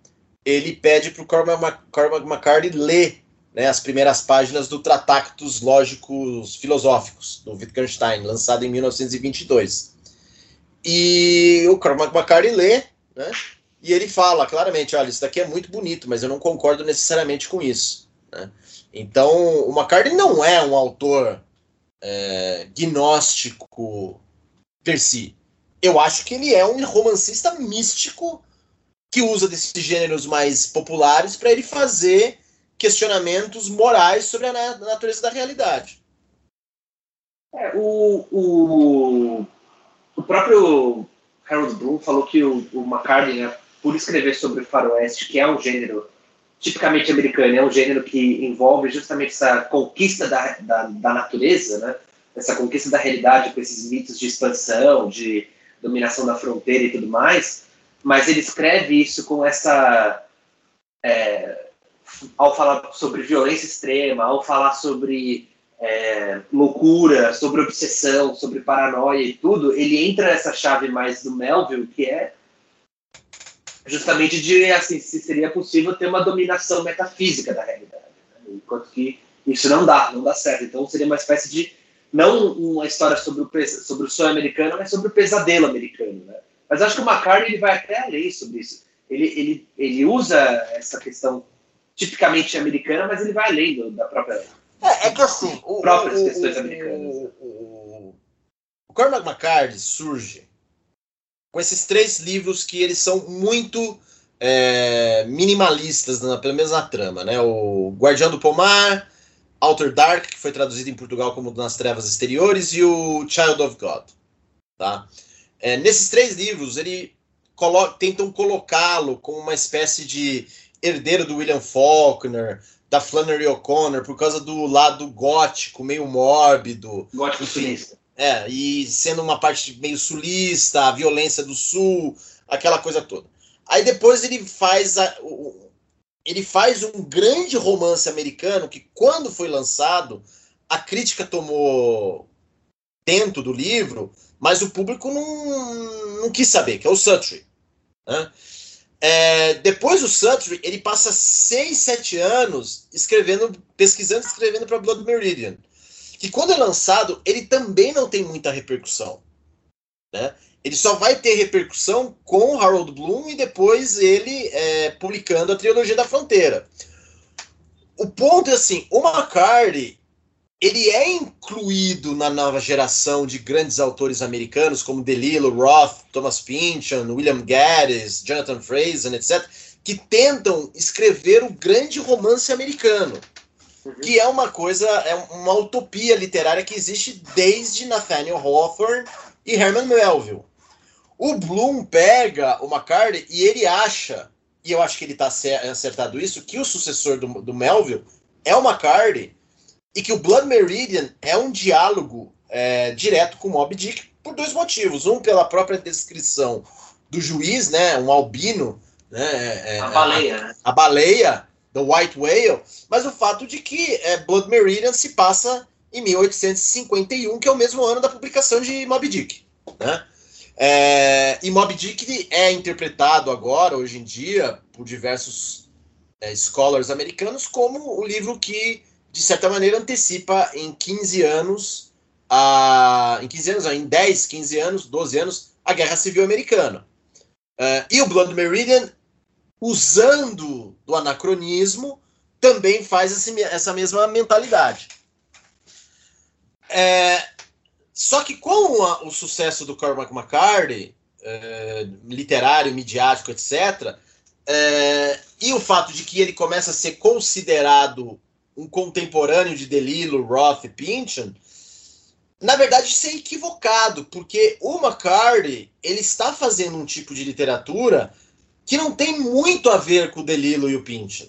ele pede para o Cormac, McCarthy ler né, as primeiras páginas do Tratactus Lógicos Filosóficos, do Wittgenstein, lançado em 1922. E o Cormac McCarthy lê, né, e ele fala claramente: olha, isso daqui é muito bonito, mas eu não concordo necessariamente com isso. Né? Então, o McCartney não é um autor é, gnóstico per si. Eu acho que ele é um romancista místico que usa desses gêneros mais populares para ele fazer questionamentos morais sobre a natureza da realidade. É, o, o, o próprio Harold Bloom falou que o, o McCartney, né, por escrever sobre o faroeste, que é um gênero tipicamente americano, é um gênero que envolve justamente essa conquista da, da, da natureza, né? essa conquista da realidade com esses mitos de expansão, de dominação da fronteira e tudo mais, mas ele escreve isso com essa. É, ao falar sobre violência extrema, ao falar sobre é, loucura, sobre obsessão, sobre paranoia e tudo, ele entra nessa chave mais do Melville, que é justamente de assim se seria possível ter uma dominação metafísica da realidade, né? enquanto que isso não dá, não dá certo. Então seria uma espécie de não uma história sobre o sobre o sonho americano, mas sobre o pesadelo americano, né? Mas acho que o McCartney ele vai até além sobre isso. Ele, ele, ele usa essa questão tipicamente americana, mas ele vai além do, da própria é, é que assim, o, próprias o, questões o, americanas. O, o Cormac McCartney surge com esses três livros que eles são muito é, minimalistas, na, pelo menos na trama, né? O Guardião do Pomar, Outer Dark, que foi traduzido em Portugal como Nas Trevas Exteriores, e o Child of God, tá? É, nesses três livros, ele colo tentam colocá-lo como uma espécie de herdeiro do William Faulkner, da Flannery O'Connor, por causa do lado gótico, meio mórbido. Gótico sulista. É, e sendo uma parte meio sulista, a violência do sul, aquela coisa toda. Aí depois ele faz a, ele faz um grande romance americano que quando foi lançado a crítica tomou dentro do livro, mas o público não, não quis saber, que é o Sutry. Né? É, depois o Sutry ele passa seis, sete anos escrevendo, pesquisando, escrevendo para Blood Meridian que quando é lançado, ele também não tem muita repercussão. Né? Ele só vai ter repercussão com Harold Bloom e depois ele é, publicando a trilogia da fronteira. O ponto é assim, o McCarthy, ele é incluído na nova geração de grandes autores americanos como DeLillo, Roth, Thomas Pynchon, William Gaddis, Jonathan Franzen, etc., que tentam escrever o grande romance americano, uhum. que é uma coisa, é uma utopia literária que existe desde Nathaniel Hawthorne e Herman Melville. O Bloom pega o McCarthy e ele acha, e eu acho que ele está acertado isso, que o sucessor do, do Melville é o McCarthy e que o Blood Meridian é um diálogo é, direto com Mob Dick por dois motivos. Um, pela própria descrição do juiz, né, um albino, né, é, é a baleia, a, né? a baleia, the White Whale, mas o fato de que é, Blood Meridian se passa em 1851, que é o mesmo ano da publicação de Moby Dick. Né? É, e Moby Dick é interpretado agora, hoje em dia, por diversos é, scholars americanos, como o livro que de certa maneira, antecipa em 15 anos, a, em 15 anos, em 10, 15 anos, 12 anos, a Guerra Civil Americana. Uh, e o Blood Meridian, usando do anacronismo, também faz esse, essa mesma mentalidade. É, só que com a, o sucesso do Cormac McCarthy, é, literário, midiático, etc., é, e o fato de que ele começa a ser considerado um contemporâneo de Delilo, Roth e Pynchon, na verdade isso é equivocado, porque o McCarthy ele está fazendo um tipo de literatura que não tem muito a ver com o Delilo e o Pynchon,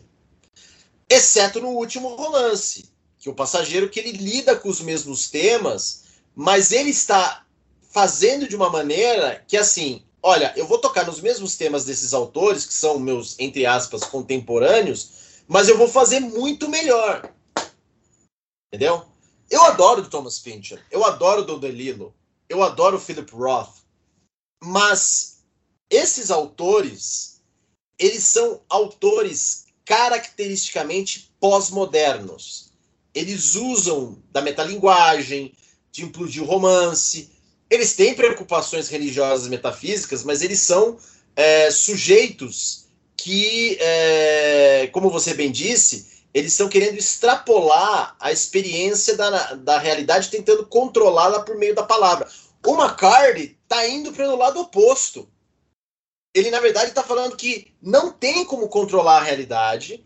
exceto no último romance, que é o passageiro que ele lida com os mesmos temas, mas ele está fazendo de uma maneira que assim, olha, eu vou tocar nos mesmos temas desses autores que são meus entre aspas contemporâneos, mas eu vou fazer muito melhor. Entendeu? Eu adoro o Thomas Fincher, eu adoro o Don DeLillo, eu adoro o Philip Roth, mas esses autores, eles são autores caracteristicamente pós-modernos. Eles usam da metalinguagem, de implodir romance. Eles têm preocupações religiosas metafísicas, mas eles são é, sujeitos que, é, como você bem disse, eles estão querendo extrapolar a experiência da, da realidade, tentando controlá-la por meio da palavra. O McCarthy está indo para o lado oposto. Ele, na verdade, está falando que não tem como controlar a realidade,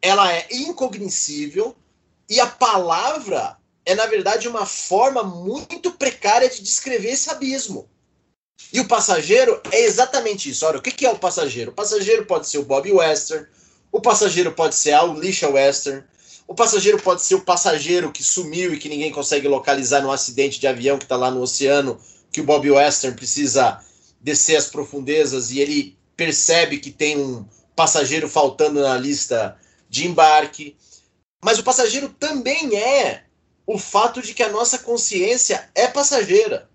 ela é incognoscível, e a palavra é, na verdade, uma forma muito precária de descrever esse abismo. E o passageiro é exatamente isso. Olha, o que é o passageiro? O passageiro pode ser o Bob Western, o passageiro pode ser a Alicia Western, o passageiro pode ser o passageiro que sumiu e que ninguém consegue localizar no acidente de avião que está lá no oceano, que o Bob Western precisa descer as profundezas e ele percebe que tem um passageiro faltando na lista de embarque. Mas o passageiro também é o fato de que a nossa consciência é passageira.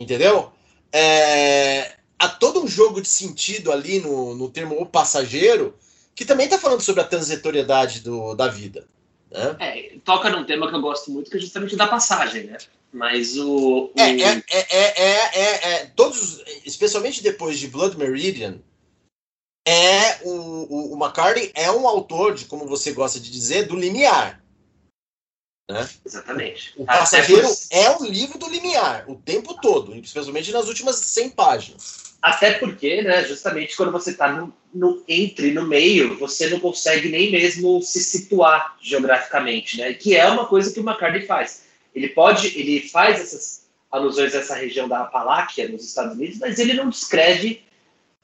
Entendeu? É, há todo um jogo de sentido ali no, no termo o passageiro, que também está falando sobre a transitoriedade do, da vida. Né? É, toca num tema que eu gosto muito, que é justamente da passagem, né? Mas o. o... É, é, é, é, é, todos, especialmente depois de Blood Meridian, é o, o, o McCartney é um autor, de, como você gosta de dizer, do limiar. Né? Exatamente. O Passageiro é um livro do limiar, o tempo todo, especialmente nas últimas 100 páginas. Até porque, né, justamente quando você está no, no, entre, no meio, você não consegue nem mesmo se situar geograficamente, né? Que é uma coisa que o McCartney faz. Ele pode, ele faz essas alusões a essa região da Apaláquia nos Estados Unidos, mas ele não descreve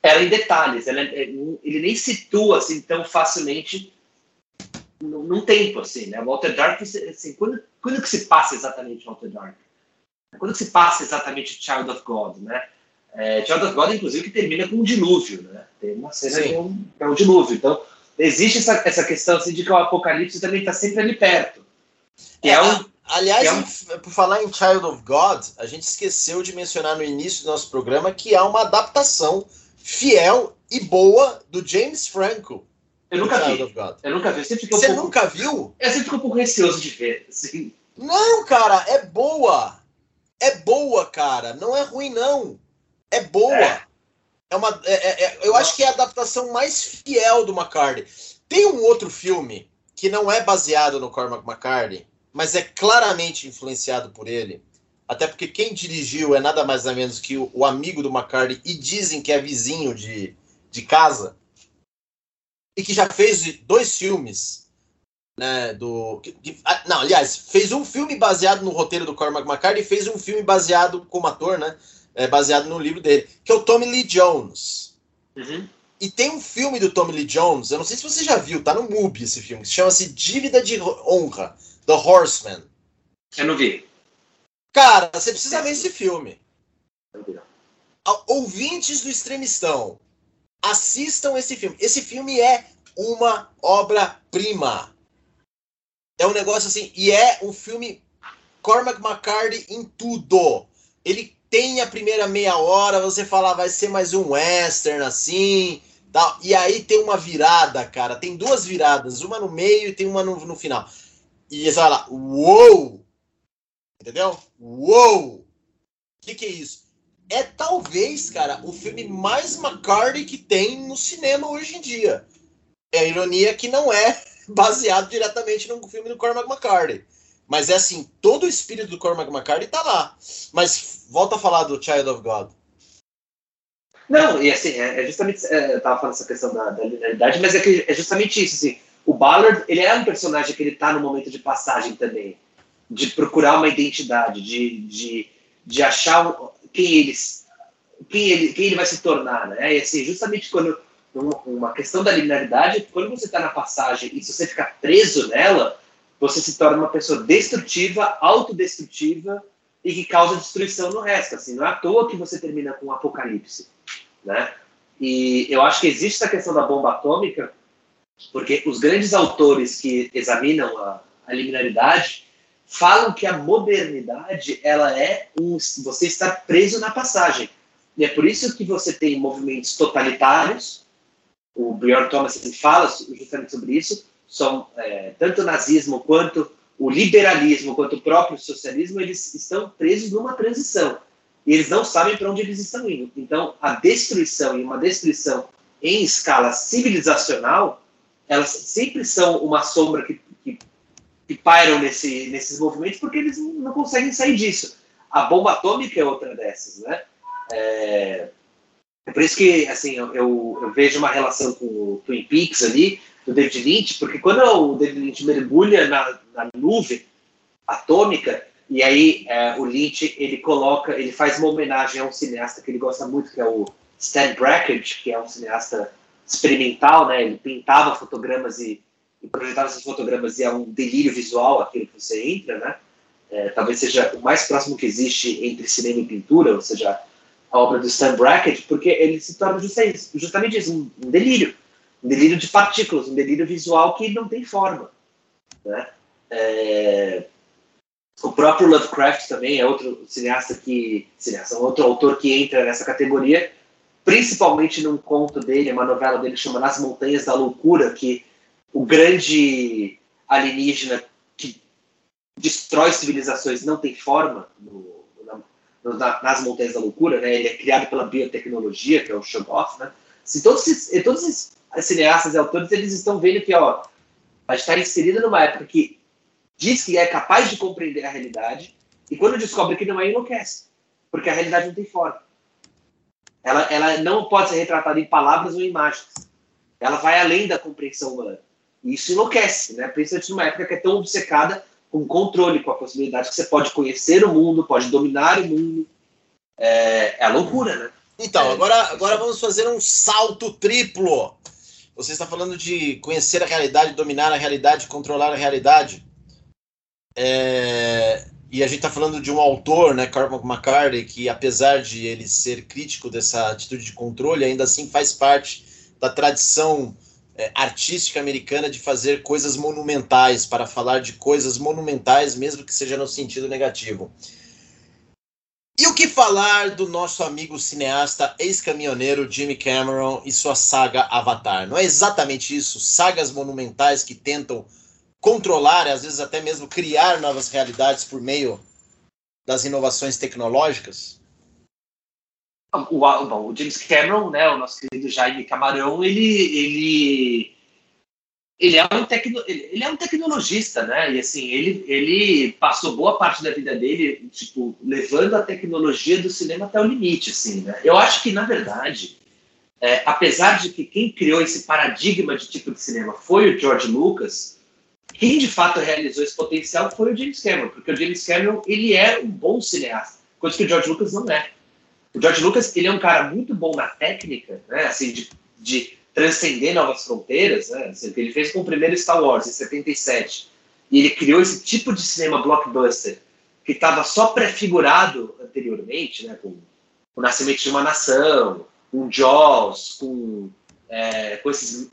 ela em detalhes. Ela, é, ele nem situa assim tão facilmente num tempo, assim, né? Walter Dark, assim, quando, quando que se passa exatamente Walter Dark? Quando que se passa exatamente Child of God, né? É, Child of God, inclusive, que termina com um dilúvio, né? Tem uma cena que é, um, é um, dilúvio. Então, existe essa, essa questão assim, de que o Apocalipse também está sempre ali perto. É, é um, aliás, é um... por falar em Child of God, a gente esqueceu de mencionar no início do nosso programa que há uma adaptação fiel e boa do James Franco eu nunca vi. Eu nunca vi. Você um pouco... nunca viu? Eu sempre fico um pouco receoso de ver. Assim. Não, cara, é boa. É boa, cara. Não é ruim, não. É boa. É, é uma, é, é, é eu acho que é a adaptação mais fiel do McCartney. Tem um outro filme que não é baseado no Cormac McCarthy, mas é claramente influenciado por ele. Até porque quem dirigiu é nada mais nada menos que o, o amigo do McCarthy e dizem que é vizinho de, de casa. E que já fez dois filmes. Né, do, ah, não, aliás, fez um filme baseado no roteiro do Cormac McCarthy e fez um filme baseado como ator, né? É, baseado no livro dele, que é o Tommy Lee Jones. Uhum. E tem um filme do Tommy Lee Jones, eu não sei se você já viu, tá no MUBI esse filme, que chama-se Dívida de Honra, The Horseman. Eu não vi. Cara, você precisa ver esse filme. Ouvintes do Extremistão, assistam esse filme. Esse filme é uma obra-prima. É um negócio assim, e é um filme Cormac McCarthy em tudo. Ele tem a primeira meia hora, você fala, vai ser mais um western assim, tal. E aí tem uma virada, cara. Tem duas viradas, uma no meio e tem uma no, no final. E você lá, uou! Entendeu? Uou! O que, que é isso? É talvez, cara, o filme mais McCarthy que tem no cinema hoje em dia. É a ironia que não é baseado diretamente no filme do Cormac McCarthy. Mas é assim, todo o espírito do Cormac McCarthy tá lá. Mas volta a falar do Child of God. Não, e assim, é, é justamente. É, eu tava falando essa questão da, da linearidade, mas é, que é justamente isso. Assim, o Ballard, ele é um personagem que ele tá no momento de passagem também de procurar uma identidade, de, de, de achar quem eles quem ele, quem ele vai se tornar, né? E assim, justamente quando uma questão da linearidade, quando você está na passagem e se você ficar preso nela, você se torna uma pessoa destrutiva, autodestrutiva e que causa destruição no resto. Assim, não é à toa que você termina com um apocalipse, né? E eu acho que existe essa questão da bomba atômica, porque os grandes autores que examinam a, a linearidade falam que a modernidade ela é um, você estar preso na passagem. E é por isso que você tem movimentos totalitários. O Bjorn Thomas fala justamente sobre isso. São é, tanto o nazismo quanto o liberalismo, quanto o próprio socialismo, eles estão presos numa transição. E eles não sabem para onde eles estão indo. Então, a destruição e uma destruição em escala civilizacional, elas sempre são uma sombra que que pairam nesse, nesses movimentos porque eles não conseguem sair disso. A bomba atômica é outra dessas, né? É, é por isso que, assim, eu, eu, vejo uma relação com o Twin Peaks ali, do David Lynch, porque quando o David Lynch mergulha na, na nuvem atômica, e aí é, o Lynch, ele coloca, ele faz uma homenagem a um cineasta que ele gosta muito, que é o Stan Brakhage, que é um cineasta experimental, né? Ele pintava fotogramas e projetar esses fotogramas e é um delírio visual aquilo que você entra, né? É, talvez seja o mais próximo que existe entre cinema e pintura, ou seja, a obra do Stan Brackett, porque ele se torna justamente, isso, um, delírio, um delírio de partículas, um delírio visual que não tem forma, né? É, o próprio Lovecraft também é outro cineasta que, cineasta, outro autor que entra nessa categoria, principalmente num conto dele, uma novela dele que chama Nas Montanhas da Loucura, que o grande alienígena que destrói civilizações não tem forma no, na, nas montanhas da loucura, né? Ele é criado pela biotecnologia, que é o Shoggoth, né? Se todos esses, todos esses cineastas e autores eles estão vendo que ó, a gente está inserida numa época que diz que é capaz de compreender a realidade e quando descobre que não é, enlouquece, porque a realidade não tem forma. Ela, ela não pode ser retratada em palavras ou imagens. Ela vai além da compreensão humana. E isso enlouquece, né? Principalmente numa época que é tão obcecada com controle, com a possibilidade que você pode conhecer o mundo, pode dominar o mundo. É, é a loucura, né? Então, é, agora, agora vamos fazer um salto triplo. Você está falando de conhecer a realidade, dominar a realidade, controlar a realidade. É, e a gente está falando de um autor, né, Cormac McCarthy, que apesar de ele ser crítico dessa atitude de controle, ainda assim faz parte da tradição é, artística americana de fazer coisas monumentais, para falar de coisas monumentais, mesmo que seja no sentido negativo. E o que falar do nosso amigo cineasta ex-caminhoneiro Jimmy Cameron e sua saga Avatar? Não é exatamente isso? Sagas monumentais que tentam controlar, às vezes até mesmo criar novas realidades por meio das inovações tecnológicas? O, o, o, James Cameron, né, o nosso querido Jaime Camarão, ele, ele ele é um tecno, ele é um tecnologista, né? E assim, ele, ele passou boa parte da vida dele, tipo, levando a tecnologia do cinema até o limite, assim, né? Eu acho que, na verdade, é, apesar de que quem criou esse paradigma de tipo de cinema foi o George Lucas, quem de fato realizou esse potencial foi o James Cameron, porque o James Cameron, ele é um bom cineasta, coisa que o George Lucas não é. O George Lucas, ele é um cara muito bom na técnica, né? Assim, de, de transcender novas fronteiras, né? Assim, ele fez com o primeiro Star Wars, em 77. E ele criou esse tipo de cinema blockbuster que estava só prefigurado anteriormente, né? Com o Nascimento de uma Nação, com Jaws, com, é, com esses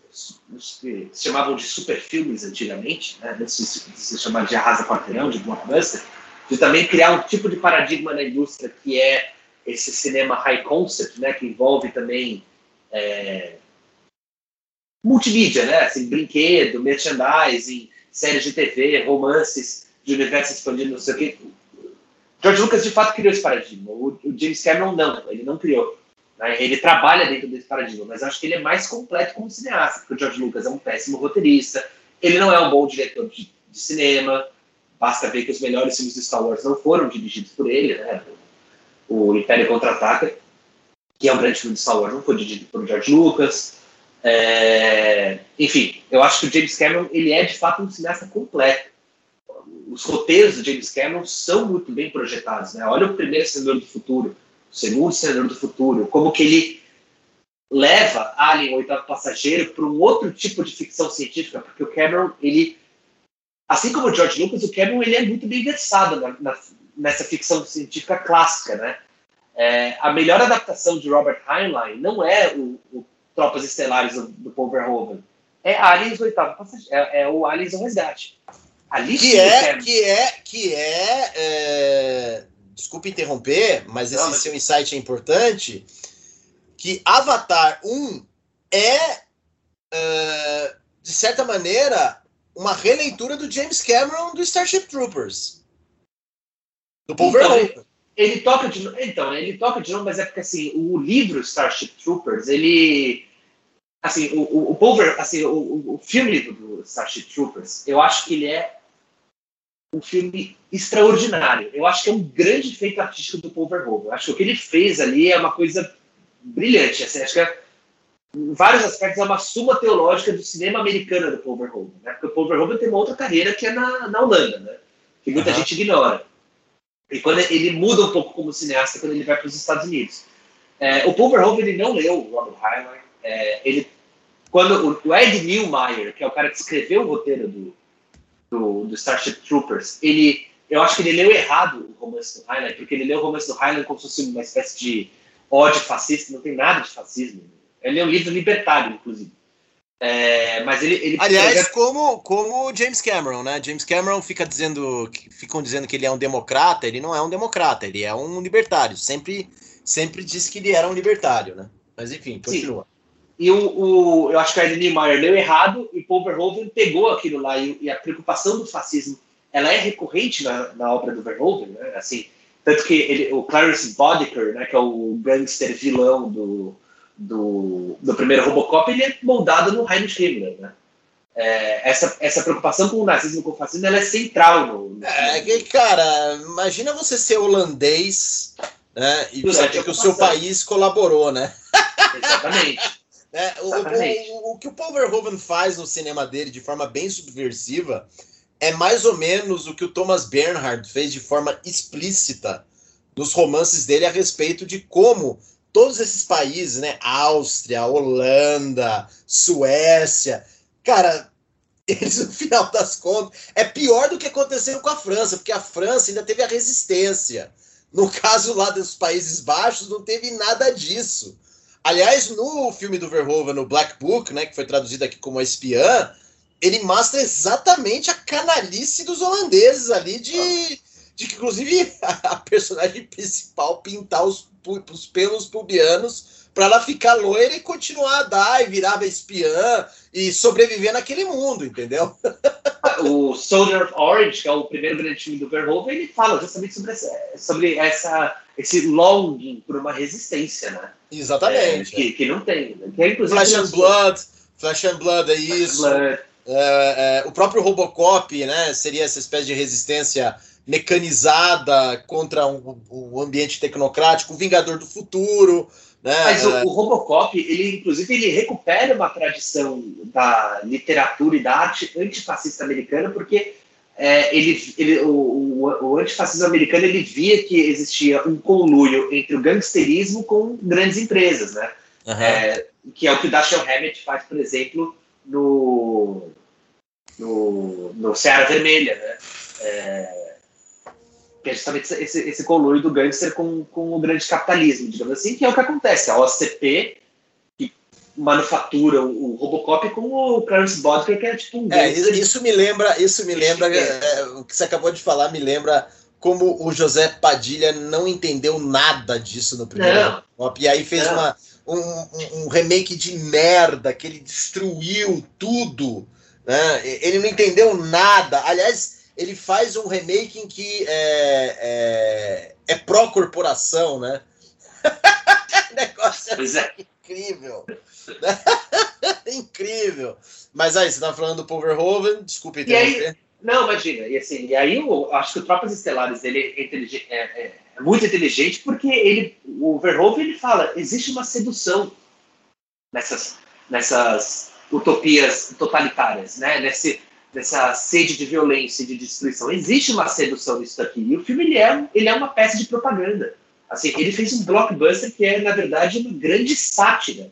que se chamavam de superfilmes antigamente, né? Antes de se chamar de arrasa quarteirão, de blockbuster, de também criar um tipo de paradigma na indústria que é esse cinema high concept, né? Que envolve também é, multimídia, né? Assim, brinquedo, merchandising, séries de TV, romances de universo expandido, não sei o quê. George Lucas de fato criou esse paradigma. O, o James Cameron não, ele não criou. Né? Ele trabalha dentro desse paradigma, mas acho que ele é mais completo como cineasta, porque o George Lucas é um péssimo roteirista, ele não é um bom diretor de, de cinema. Basta ver que os melhores filmes de Star Wars não foram dirigidos por ele, né? O Império Contra-Ataca, que é um grande filme de Star Wars, não foi dirigido por George Lucas. É, enfim, eu acho que o James Cameron ele é de fato um cineasta completo. Os roteiros do James Cameron são muito bem projetados. Né? Olha o primeiro Senador do Futuro, o segundo Senador do Futuro, como que ele leva Alien, o oitavo passageiro, para um outro tipo de ficção científica, porque o Cameron, ele, assim como o George Lucas, o Cameron ele é muito bem versado na, na, nessa ficção científica clássica, né? É, a melhor adaptação de Robert Heinlein não é o, o Tropas Estelares do, do Paul Verhoeven. É Aliens oitavo passageiro. É, é, o Aliens o resgate. Ali que é, que é, que é, é, desculpe interromper, mas esse Não, seu insight é importante, que Avatar 1 é, uh, de certa maneira, uma releitura do James Cameron do Starship Troopers. Do Paul então, Verhoeven. Ele toca de então, ele toca de novo, mas é porque assim, o livro Starship Troopers, ele assim, o, o, o Power, assim, o, o filme do Starship Troopers, eu acho que ele é um filme extraordinário. Eu acho que é um grande feito artístico do Paul Verhoeven. Eu acho que o que ele fez ali é uma coisa brilhante. Assim, acho que é, em vários aspectos é uma suma teológica do cinema americano do Paul Verhoeven. Né? Porque o Paul Verhoeven tem uma outra carreira que é na, na Holanda, né? que muita uhum. gente ignora. E quando ele muda um pouco como cineasta quando ele vai para os Estados Unidos. É, o Paul Verhoeven ele não leu o Robert Heinlein. É, ele, quando o, Ed Neumeier, que é o cara que escreveu o roteiro do, do, do, Starship Troopers, ele, eu acho que ele leu errado o romance do Heinlein, porque ele leu o romance do Heinlein como se fosse uma espécie de ódio fascista. Não tem nada de fascismo. Ele é um livro libertário, inclusive. É, mas ele, ele Aliás, como, como o James Cameron, né? James Cameron fica dizendo, ficam dizendo que ele é um democrata, ele não é um democrata, ele é um libertário. Sempre, sempre disse que ele era um libertário, né? Mas enfim, continua. Sim. E o, o, eu acho que a Irene Meyer leu errado e Paul Verhoeven pegou aquilo lá e, e, a preocupação do fascismo ela é recorrente na, na obra do Verhoeven, né? Assim, tanto que ele, o Clarence Boddicker, né, que é o gangster vilão do, do, do primeiro Robocop, ele é moldado no Heinrich Himmler, né? É, essa, essa preocupação com o nazismo e com o fascismo ela é central no, no é que, cara, imagina você ser holandês né, e saber que o seu país colaborou, né? Exatamente. é, o, Exatamente. O, o, o, que o Paul Verhoeven faz no cinema dele de forma bem subversiva é mais ou menos o que o Thomas Bernhard fez de forma explícita nos romances dele a respeito de como todos esses países, né? Áustria, Holanda, Suécia, cara, eles no final das contas é pior do que aconteceu com a França, porque a França ainda teve a resistência. No caso lá dos Países Baixos, não teve nada disso. Aliás, no filme do Verhoeven, no Black Book, né, que foi traduzido aqui como Espiã, ele mostra exatamente a canalice dos holandeses ali de, de inclusive, a personagem principal pintar os pelos pubianos para ela ficar loira e continuar a dar e virar espiã e sobreviver naquele mundo, entendeu? o Soldier of Orange, que é o primeiro grande filme do Verhoeven, ele fala justamente sobre essa, sobre essa esse longing por uma resistência, né? Exatamente. É, que, que não tem. Né? Que é, Flash and Blood, Flash and Blood é isso. Blood. É, é, o próprio Robocop, né? Seria essa espécie de resistência mecanizada contra um, um ambiente tecnocrático, o Vingador do Futuro. Né? Mas o, o, Robocop, ele inclusive ele recupera uma tradição da literatura e da arte antifascista americana, porque é, ele, ele, o, o, o antifascismo americano ele via que existia um conluio entre o gangsterismo com grandes empresas, né? Uhum. É, que é o que o Dashiell Hammett faz, por exemplo, no, no, no Seara Vermelha, né? É, que é justamente esse, esse conluio do gangster com, com o grande capitalismo, digamos assim, que é o que acontece. A OCP que manufatura o, Robocop com o Clarence Bodker, que é tipo um é, isso me lembra, isso me lembra, é, o que você acabou de falar me lembra como o José Padilha não entendeu nada disso no primeiro Robocop, e aí fez uma, um, um remake de merda, que ele destruiu tudo, né? ele não entendeu nada, aliás ele faz um remake em que é, é, é pró-corporação, né? negócio é, é. incrível. incrível. Mas aí, você estava falando do Paul Verhoeven, desculpe interromper. Não, imagina. E, assim, e aí eu acho que o Tropas Estelares ele é, é, é, muito inteligente porque ele, o Verhoeven ele fala, existe uma sedução nessas, nessas utopias totalitárias, né? Nesse, dessa sede de violência e de destruição. Existe uma sedução nisso daqui. E o filme ele é, ele é uma peça de propaganda. Assim, ele fez um blockbuster que é, na verdade, uma grande sátira.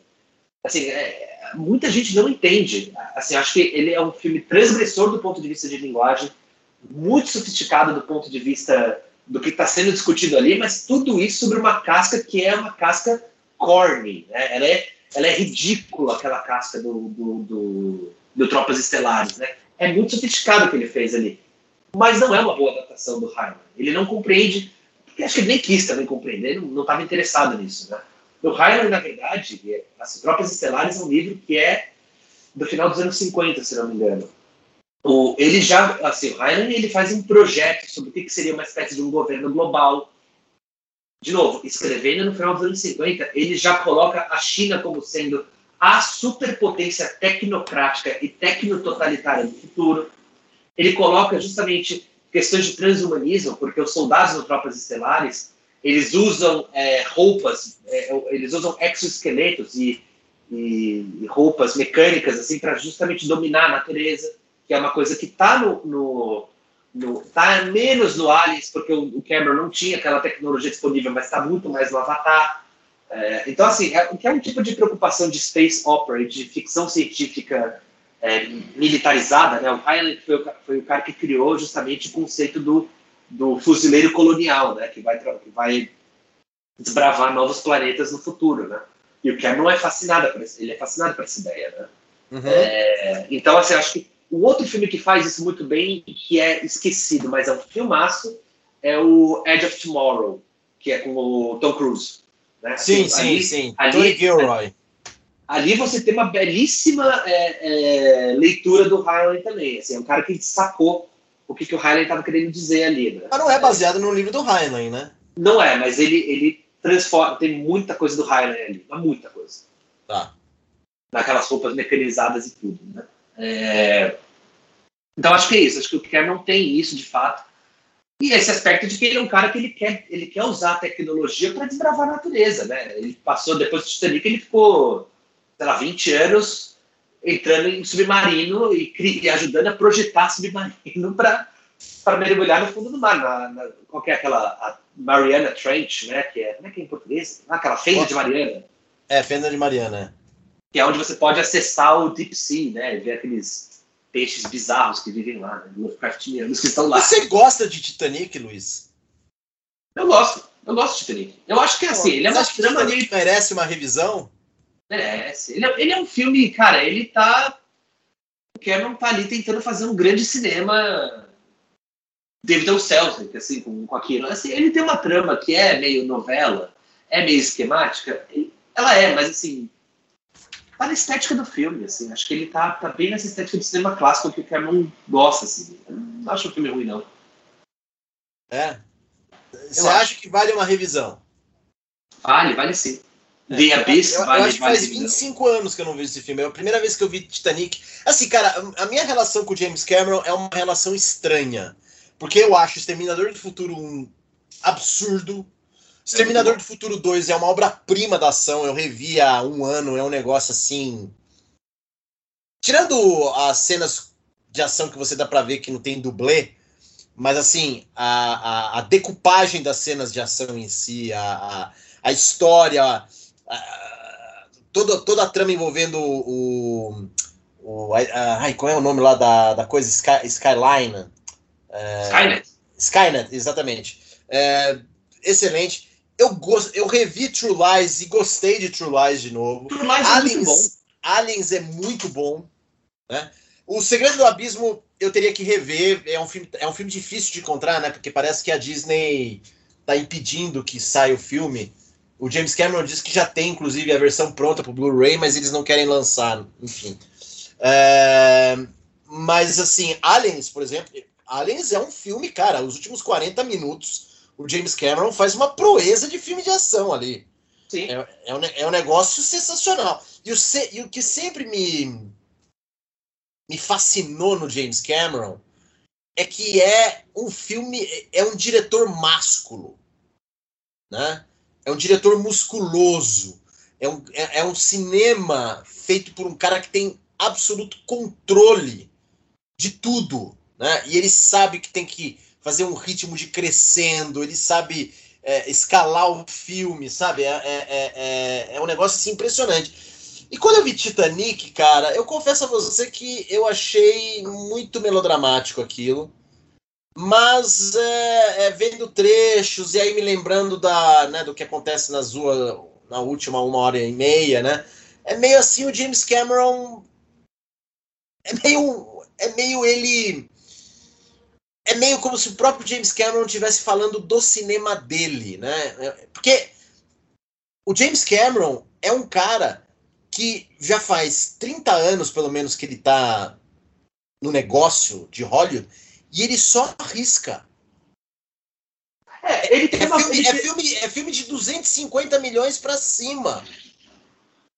Assim, é, muita gente não entende. Assim, acho que ele é um filme transgressor do ponto de vista de linguagem, muito sofisticado do ponto de vista do que está sendo discutido ali, mas tudo isso sobre uma casca que é uma casca corny. Né? Ela, é, ela é ridícula, aquela casca do, do, do, do Tropas Estelares. Né? É muito sofisticado o que ele fez ali. Mas não é uma boa adaptação do Hyman. Ele não compreende, porque acho que ele nem quis também compreender, não estava interessado nisso. Né? O Hyman, na verdade, é, As Tropas Estelares é um livro que é do final dos anos 50, se não me engano. O, ele já, assim, o ele faz um projeto sobre o que, que seria uma espécie de um governo global. De novo, escrevendo no final dos anos 50, ele já coloca a China como sendo a superpotência tecnocrática e tecnototalitária do futuro. Ele coloca justamente questões de transhumanismo, porque os soldados no Tropas Estelares, eles usam é, roupas, é, eles usam exoesqueletos e, e, roupas mecânicas assim para justamente dominar a natureza, que é uma coisa que está no, no, no, tá menos no Aliens, porque o Cameron não tinha aquela tecnologia disponível, mas está muito mais no Avatar. É, então, assim, é, o que é um tipo de preocupação de space opera, de ficção científica é, militarizada, né? O Highland foi o, foi o cara que criou justamente o conceito do, do fuzileiro colonial, né? Que vai, que vai desbravar novos planetas no futuro, né? E o Cameron é fascinado por esse, ele é fascinado por essa ideia, né? Uhum. É, então, assim, acho que o outro filme que faz isso muito bem, que é esquecido, mas é um filmaço, é o Edge of Tomorrow, que é com o Tom Cruise. Né? Sim, sim, ali, sim. Ali, Gilroy. Ali você tem uma belíssima é, é, leitura do Highland também. Assim, é um cara que sacou o que, que o Highland estava querendo dizer ali. Né? Mas não é baseado no livro do Highland, né? Não é, mas ele, ele transforma. Tem muita coisa do Highland ali. Muita coisa. Tá. Naquelas roupas mecanizadas e tudo. Né? É... Então acho que é isso. Acho que o Cameron tem isso de fato. E esse aspecto de que ele é um cara que ele quer, ele quer usar a tecnologia para desbravar a natureza, né? Ele passou, depois do Titanic, ele ficou, sei lá, 20 anos entrando em submarino e, e ajudando a projetar submarino para mergulhar no fundo do mar. Na, na, qual é aquela Mariana Trench, né? Que é, como é que é em português? Ah, aquela fenda de Mariana. É, fenda de Mariana. Que é onde você pode acessar o Deep Sea, né? Ver aqueles peixes bizarros que vivem lá, né? Lovecraftianos que estão lá. Você gosta de Titanic, Luiz? Eu gosto. Eu gosto de Titanic. Eu acho que assim, ele é uma trama meio... merece uma revisão? Merece. Ele é, ele é um filme, cara, ele tá. O Cameron tá ali tentando fazer um grande cinema devido ao Celtic, assim, com, com aquilo. Assim, ele tem uma trama que é meio novela, é meio esquemática. Ela é, mas assim, tá na estética do filme, assim. Acho que ele tá, tá bem nessa estética de cinema clássico que o Cameron gosta, assim. Eu não acho o filme ruim, não. É? Você acha que vale uma revisão? Vale, vale sim. The Abyss, eu, eu acho que faz 25 anos que eu não vejo esse filme. É a primeira vez que eu vi Titanic. Assim, cara, a minha relação com o James Cameron é uma relação estranha. Porque eu acho Exterminador do Futuro um absurdo. Exterminador do Futuro 2 é uma obra-prima da ação. Eu revi há um ano, é um negócio assim. Tirando as cenas de ação que você dá pra ver que não tem dublê, mas assim, a, a, a decupagem das cenas de ação em si, a, a, a história, a, toda, toda a trama envolvendo o. o ai, qual é o nome lá da, da coisa? Sky, Skyline. É, Skynet. Skynet, exatamente. É, excelente. Eu, gost, eu revi True Lies e gostei de True Lies de novo. True Lies Aliens, é muito bom. Aliens é muito bom. Né? O Segredo do Abismo eu teria que rever. É um filme, é um filme difícil de encontrar, né? Porque parece que a Disney tá impedindo que saia o filme. O James Cameron disse que já tem, inclusive, a versão pronta para Blu-ray, mas eles não querem lançar, enfim. É... Mas, assim, Aliens, por exemplo. Aliens é um filme, cara, os últimos 40 minutos, o James Cameron faz uma proeza de filme de ação ali. Sim. É, é, um, é um negócio sensacional. E o, e o que sempre me me fascinou no James Cameron é que é um filme, é um diretor másculo, né? É um diretor musculoso, é um, é, é um cinema feito por um cara que tem absoluto controle de tudo, né? E ele sabe que tem que fazer um ritmo de crescendo, ele sabe é, escalar o filme, sabe? É, é, é, é um negócio assim, impressionante. E quando eu vi Titanic, cara, eu confesso a você que eu achei muito melodramático aquilo. Mas é, é, vendo trechos e aí me lembrando da, né, do que acontece nas ruas na última uma hora e meia, né? É meio assim o James Cameron. É meio. É meio ele. É meio como se o próprio James Cameron estivesse falando do cinema dele, né? Porque o James Cameron é um cara que já faz 30 anos, pelo menos, que ele está no negócio de Hollywood e ele só arrisca. É, ele tem é, uma... filme, é, filme, é filme de 250 milhões para cima.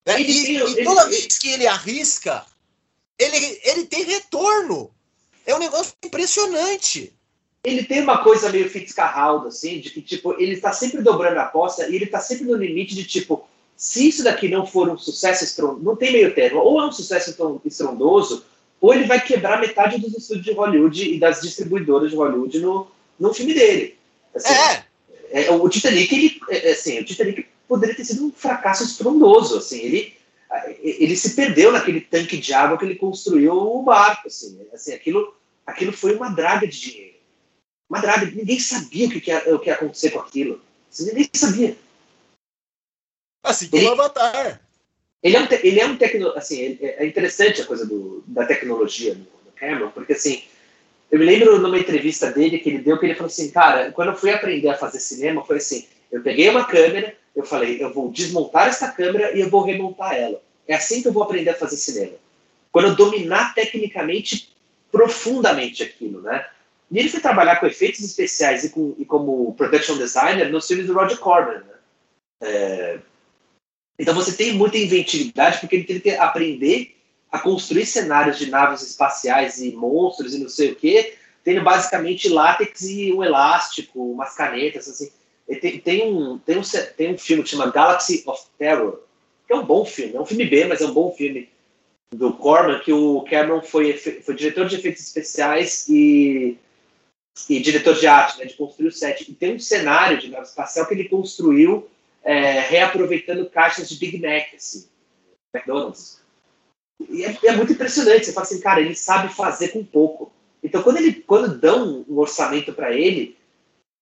Né? E, tem, e, toda ele... vez que ele arrisca, ele, ele tem retorno. É um negócio impressionante. Ele tem uma coisa meio Fitzcarraldo, assim, de que, tipo, ele está sempre dobrando a aposta e ele está sempre no limite de, tipo, se isso daqui não for um sucesso estrondoso, não tem meio termo, ou é um sucesso estrondoso, ou ele vai quebrar metade dos estúdios de Hollywood e das distribuidoras de Hollywood no, no filme dele. Assim, é. é. O Titanic, ele, é, é, assim, o Titanic poderia ter sido um fracasso estrondoso, assim, ele, ele se perdeu naquele tanque de água que ele construiu o barco, assim, assim aquilo, aquilo foi uma draga de dinheiro. Uma draga, ninguém sabia o que, ia, o que ia acontecer com aquilo. Assim, ninguém sabia. Assim como o Avatar. Ele é um, ele é um tecno, assim, é interessante a coisa do, da tecnologia do, Cameron, porque assim, eu me lembro numa entrevista dele que ele deu que ele falou assim, cara, quando eu fui aprender a fazer cinema, foi assim, eu peguei uma câmera, eu falei, eu vou desmontar essa câmera e eu vou remontar ela. É assim que eu vou aprender a fazer cinema. Quando eu dominar tecnicamente, profundamente aquilo, né? E ele foi trabalhar com efeitos especiais e, com, e como production designer nos filmes do Roger Corman, né? É, então você tem muita inventividade porque ele teve que aprender a construir cenários de naves espaciais e monstros e não sei o que, tendo basicamente látex e um elástico, umas canetas, assim. Tem, tem, um, tem, um, tem um filme que chama Galaxy of Terror, que é um bom filme, é um filme B, mas é um bom filme do Corman, que o Cameron foi, foi diretor de efeitos especiais e, e diretor de arte, né, de construir o set. E tem um cenário de nave espacial que ele construiu é, reaproveitando caixas de Big Mac, assim, McDonald's. E é, é, muito impressionante. Você fala assim, cara, ele sabe fazer com pouco. Então, quando, ele, quando dão um orçamento para ele,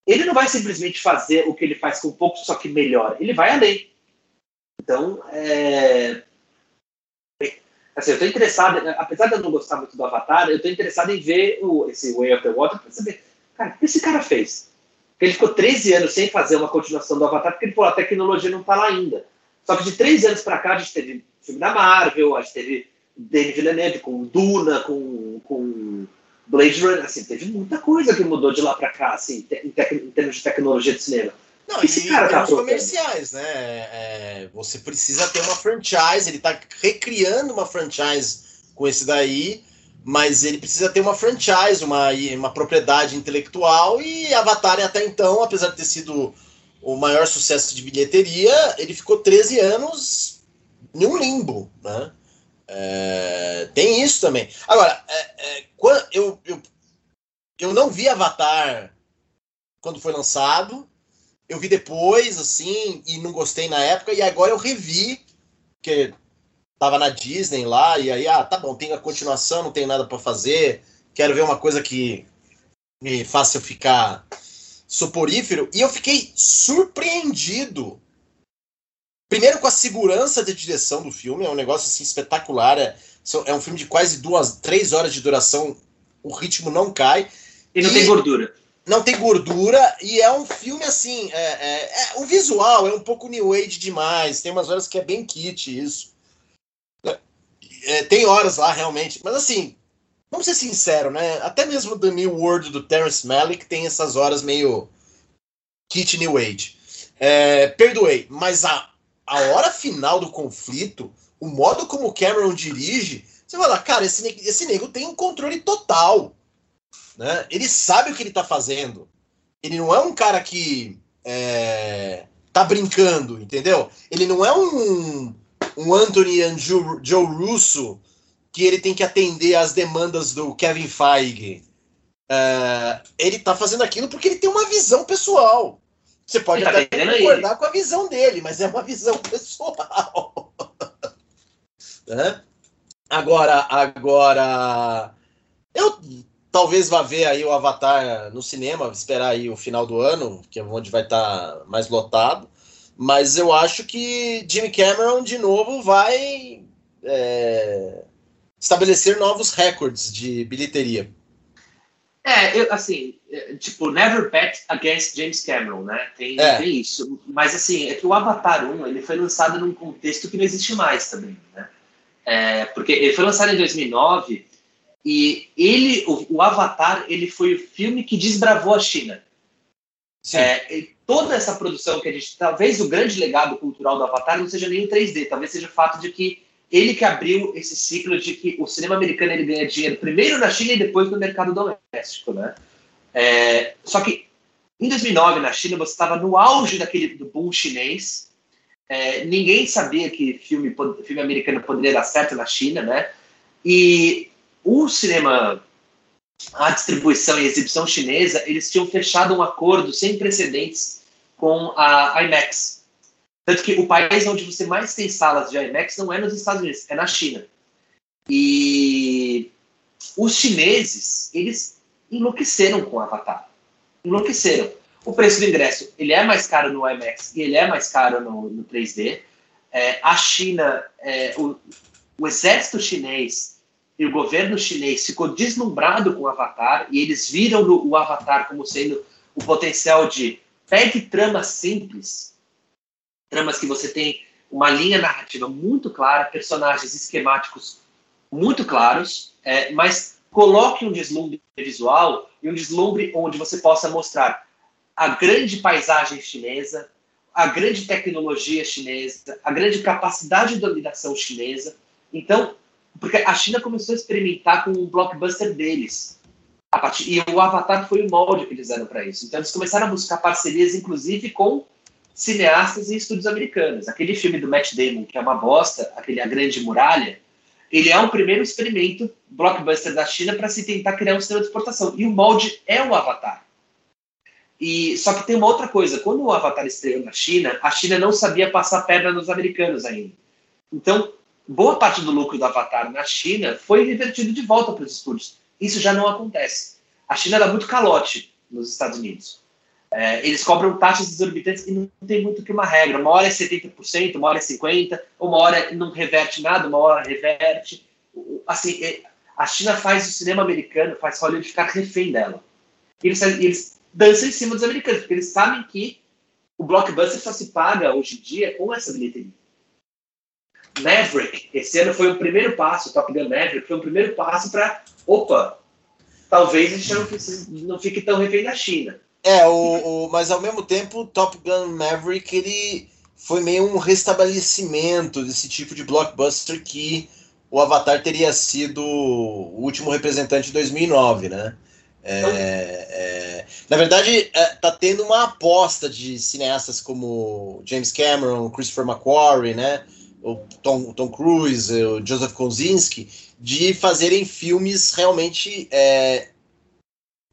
ele não vai simplesmente fazer o que ele faz com pouco, só que melhor. Ele vai além. Então, é... assim, eu estou interessado, apesar de eu não gostar muito do Avatar, eu estou interessado em ver o, esse Way of the Water para saber, cara, o que esse cara fez? Ele ficou 13 anos sem fazer uma continuação do Avatar, porque ele falou, a tecnologia não está lá ainda. Só que de três anos para cá, a gente teve filme da Marvel, a gente teve Denis Villeneuve com Duna, com, com Blade Runner, assim, teve muita coisa que mudou de lá para cá, assim, em, em, termos de tecnologia de cinema. Não, Esse e cara tá os comerciais, né? É, você precisa ter uma franchise, ele tá recriando uma franchise com esse daí, mas ele precisa ter uma franchise, uma, uma propriedade intelectual, e Avatar até então, apesar de ter sido o maior sucesso de bilheteria, ele ficou 13 anos em um limbo, né? É, tem isso também. Agora, é, é, eu, eu, eu não vi Avatar quando foi lançado, eu vi depois, assim, e não gostei na época, e agora eu revi, porque tava na Disney lá, e aí, ah, tá bom, tem a continuação, não tem nada para fazer, quero ver uma coisa que me faça eu ficar soporífero, e eu fiquei surpreendido. Primeiro com a segurança de direção do filme, é um negócio assim espetacular, é, é um filme de quase duas, três horas de duração, o ritmo não cai. E não e... tem gordura não tem gordura e é um filme assim. É, é, é, o visual é um pouco new age demais. Tem umas horas que é bem kit isso. É, tem horas lá realmente, mas assim, vamos ser sinceros, né? Até mesmo The New World do Terrence Malick tem essas horas meio kit new age. É, perdoei, mas a, a hora final do conflito, o modo como Cameron dirige, você fala, cara, esse, esse nego tem um controle total né? Ele sabe o que ele está fazendo. Ele não é um cara que é, tá brincando, entendeu? Ele não é um, um Anthony e Joe, Joe Russo que ele tem que atender às demandas do Kevin Feige. É, ele tá fazendo aquilo porque ele tem uma visão pessoal. Você pode tá até concordar ele. com a visão dele, mas é uma visão pessoal. né? Agora, agora, eu Talvez vá ver aí o Avatar no cinema, esperar aí o final do ano, que é onde vai estar tá mais lotado. Mas eu acho que Jimmy Cameron, de novo, vai é, estabelecer novos recordes de bilheteria. É, eu, assim, é, tipo, never bet against James Cameron, né? Tem, é. tem isso. Mas, assim, é que o Avatar 1, ele foi lançado num contexto que não existe mais também, né? É, porque ele foi lançado em 2009 e ele, o, o, Avatar, ele foi o filme que desbravou a China. É, toda essa produção que a gente, talvez o grande legado cultural do Avatar não seja nem o 3D, talvez seja o fato de que ele que abriu esse ciclo de que o cinema americano ele ganha dinheiro primeiro na China e depois no mercado doméstico, né? É, só que em 2009 na China você estava no auge daquele do boom chinês, é, ninguém sabia que filme filme americano poderia dar certo na China, né? E o cinema, a distribuição e exibição chinesa, eles tinham fechado um acordo sem precedentes com a IMAX. Tanto que o país onde você mais tem salas de IMAX não é nos Estados Unidos, é na China. E os chineses, eles enlouqueceram com o Avatar. Enlouqueceram. O preço do ingresso, ele é mais caro no IMAX e ele é mais caro no, no 3D. É, a China, é, o, o exército chinês e o governo chinês ficou deslumbrado com o Avatar e eles viram o Avatar como sendo o potencial de pegue tramas simples, tramas que você tem uma linha narrativa muito clara, personagens esquemáticos muito claros, é, mas coloque um deslumbre visual e um deslumbre onde você possa mostrar a grande paisagem chinesa, a grande tecnologia chinesa, a grande capacidade de dominação chinesa. Então, porque a China começou a experimentar com o blockbuster deles. Partir, e o Avatar foi o molde que eles deram para isso. Então eles começaram a buscar parcerias, inclusive com cineastas e estúdios americanos. Aquele filme do Matt Damon, que é uma bosta, aquele A Grande Muralha, ele é um primeiro experimento blockbuster da China para se tentar criar um sistema de exportação. E o molde é o Avatar. E só que tem uma outra coisa. Quando o Avatar estreou na China, a China não sabia passar perna nos americanos ainda. Então boa parte do lucro do Avatar na China foi revertido de volta para os estúdios. Isso já não acontece. A China dá muito calote nos Estados Unidos. É, eles cobram taxas exorbitantes e não tem muito que uma regra. Uma hora é 70%, uma hora é 50%, uma hora não reverte nada, uma hora reverte. Assim, é, a China faz o cinema americano, faz Hollywood ficar refém dela. E eles, eles dançam em cima dos americanos, porque eles sabem que o blockbuster só se paga hoje em dia com essa bilheteria. Maverick, esse ano foi o primeiro passo, Top Gun Maverick foi o primeiro passo para, opa, talvez a gente não, precise, não fique tão refém da China. É, o, o, mas ao mesmo tempo, Top Gun Maverick ele foi meio um restabelecimento desse tipo de blockbuster que o Avatar teria sido o último representante de 2009, né? É, é, na verdade, é, tá tendo uma aposta de cineastas como James Cameron, Christopher McQuarrie, né? O Tom, Tom Cruise, o Joseph Kosinski, de fazerem filmes realmente é,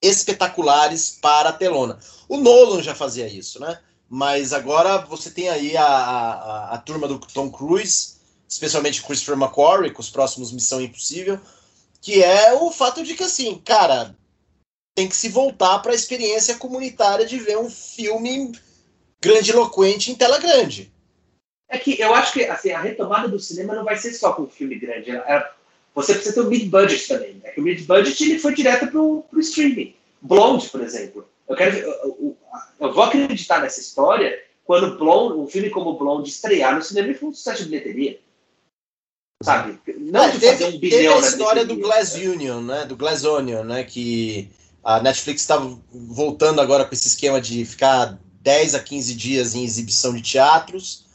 espetaculares para a telona. O Nolan já fazia isso, né? Mas agora você tem aí a, a, a turma do Tom Cruise, especialmente Christopher McQuarrie, com os próximos Missão Impossível, que é o fato de que, assim, cara, tem que se voltar para a experiência comunitária de ver um filme grandiloquente em tela grande. É que eu acho que assim, a retomada do cinema não vai ser só com um filme grande. É, você precisa ter o um mid-budget também. É que o mid-budget ele foi direto para o streaming. Blonde, por exemplo. Eu, quero, eu, eu, vou acreditar nessa história quando Blonde, um filme como Blonde estrear no cinema e foi um sucesso de bilheteria. Sabe? Não é, teve, um bilhão teve a história do Glass Union, né? Do Glass Onion, né? Que a Netflix estava voltando agora com esse esquema de ficar 10 a 15 dias em exibição de teatros.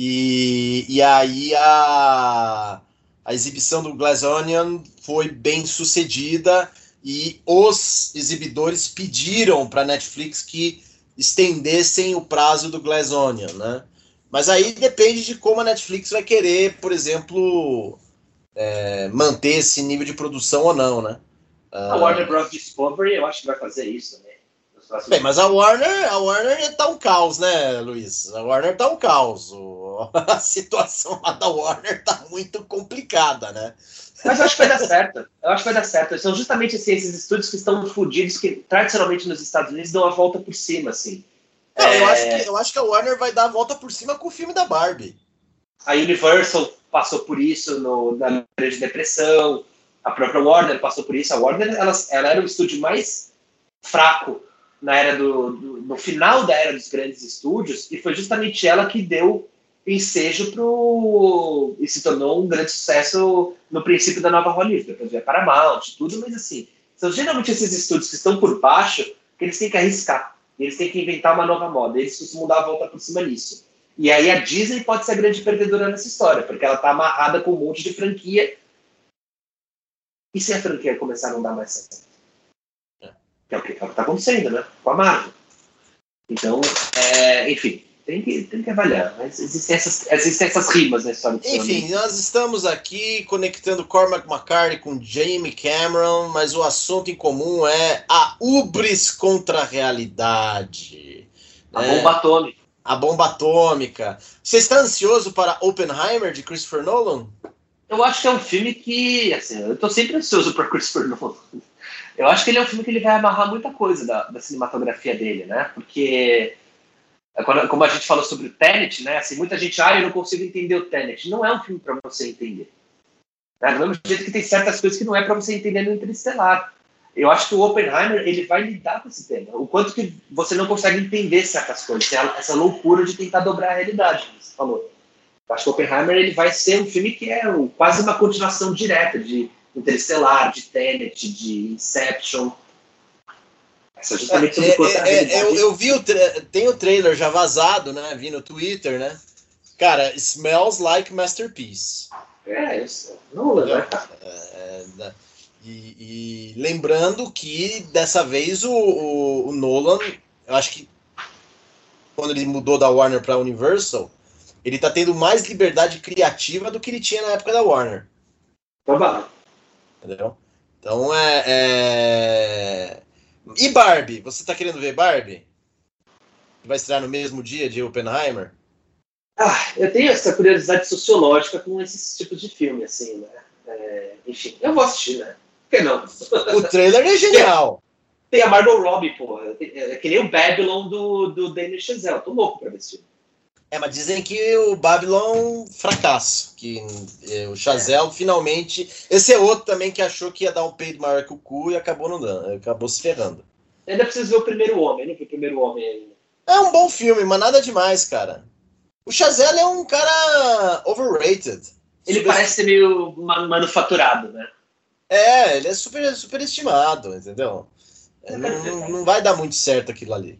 E, e aí a, a exibição do Glass Onion foi bem sucedida e os exibidores pediram para a Netflix que estendessem o prazo do Glass Onion, né? Mas aí depende de como a Netflix vai querer, por exemplo, é, manter esse nível de produção ou não, né? A Warner Bros. Discovery, eu acho que vai fazer isso também. Bem, mas a Warner, a Warner tá um caos, né, Luiz? A Warner tá um caos. A situação lá da Warner tá muito complicada, né? Mas eu acho que vai dar certo. Eu acho que vai dar certo. São justamente assim, esses estúdios que estão fodidos, que tradicionalmente nos Estados Unidos dão a volta por cima, assim. Não, é... eu, acho que, eu acho que a Warner vai dar a volta por cima com o filme da Barbie. A Universal passou por isso no, na Grande Depressão. A própria Warner passou por isso. A Warner ela, ela era o estúdio mais fraco na era do, do, no final da era dos grandes estúdios e foi justamente ela que deu ensejo pro e se tornou um grande sucesso no princípio da nova Hollywood, depois veio a Paramount, tudo, mas assim, são geralmente esses estúdios que estão por baixo que eles têm que arriscar, eles têm que inventar uma nova moda, eles costumam dar a volta por cima nisso. E aí a Disney pode ser a grande perdedora nessa história, porque ela está amarrada com um monte de franquia e se a franquia começar a não dar mais certo? É. Que é o que é está acontecendo, né? Com a Marvel. Então, é, enfim, tem que, tem que avaliar. Mas existem essas, existem essas rimas na história. Enfim, nós estamos aqui conectando Cormac McCarthy com Jamie Cameron, mas o assunto em comum é a ubris contra a realidade. A né? bomba atômica. A bomba atômica. Você está ansioso para Oppenheimer de Christopher Nolan? Eu acho que é um filme que, assim, eu tô sempre ansioso por Christopher Nolan. Eu acho que ele é um filme que ele vai amarrar muita coisa da, da cinematografia dele, né? Porque, é, quando, como a gente falou sobre o Tenet, né? Assim, muita gente, ah, eu não consigo entender o Tenet. Não é um filme para você entender. Né? Do mesmo jeito que tem certas coisas que não é para você entender no Interestelar. Eu acho que o Oppenheimer, ele vai lidar com esse tema. O quanto que você não consegue entender certas coisas. Essa loucura de tentar dobrar a realidade, como você falou. Eu acho que Oppenheimer ele vai ser um filme que é quase uma continuação direta de Interestelar, de Tenet, de Inception. Essa é justamente é, é, é, eu, eu vi o tem o trailer já vazado, né? Vi no Twitter, né? Cara, smells like masterpiece. É, isso. Não, né? É, e, e, lembrando que dessa vez o, o, o Nolan, eu acho que quando ele mudou da Warner para Universal, ele está tendo mais liberdade criativa do que ele tinha na época da Warner. Tá Entendeu? Então é, é, E Barbie? Você está querendo ver Barbie? Vai estrear no mesmo dia de Oppenheimer? Ah, eu tenho essa curiosidade sociológica com esses tipos de filme, assim, né? É, enfim, eu vou assistir, né? Por que não? O trailer é genial. Tem a Margot Robbie, porra. É que nem o Babylon do, do Damien Chazelle. Tô louco pra ver esse filme. É, mas dizem que o Babylon fracasso, que é, o Chazelle é. finalmente. Esse é outro também que achou que ia dar um peido maior que o cu e acabou não dando, acabou se ferrando. Ainda preciso ver o primeiro homem, né? O primeiro homem ainda. É um bom filme, mas nada demais, cara. O Chazelle é um cara overrated. Ele super... parece ser meio manufaturado, né? É, ele é super, super estimado, entendeu? Não, não, não vai dar muito certo aquilo ali.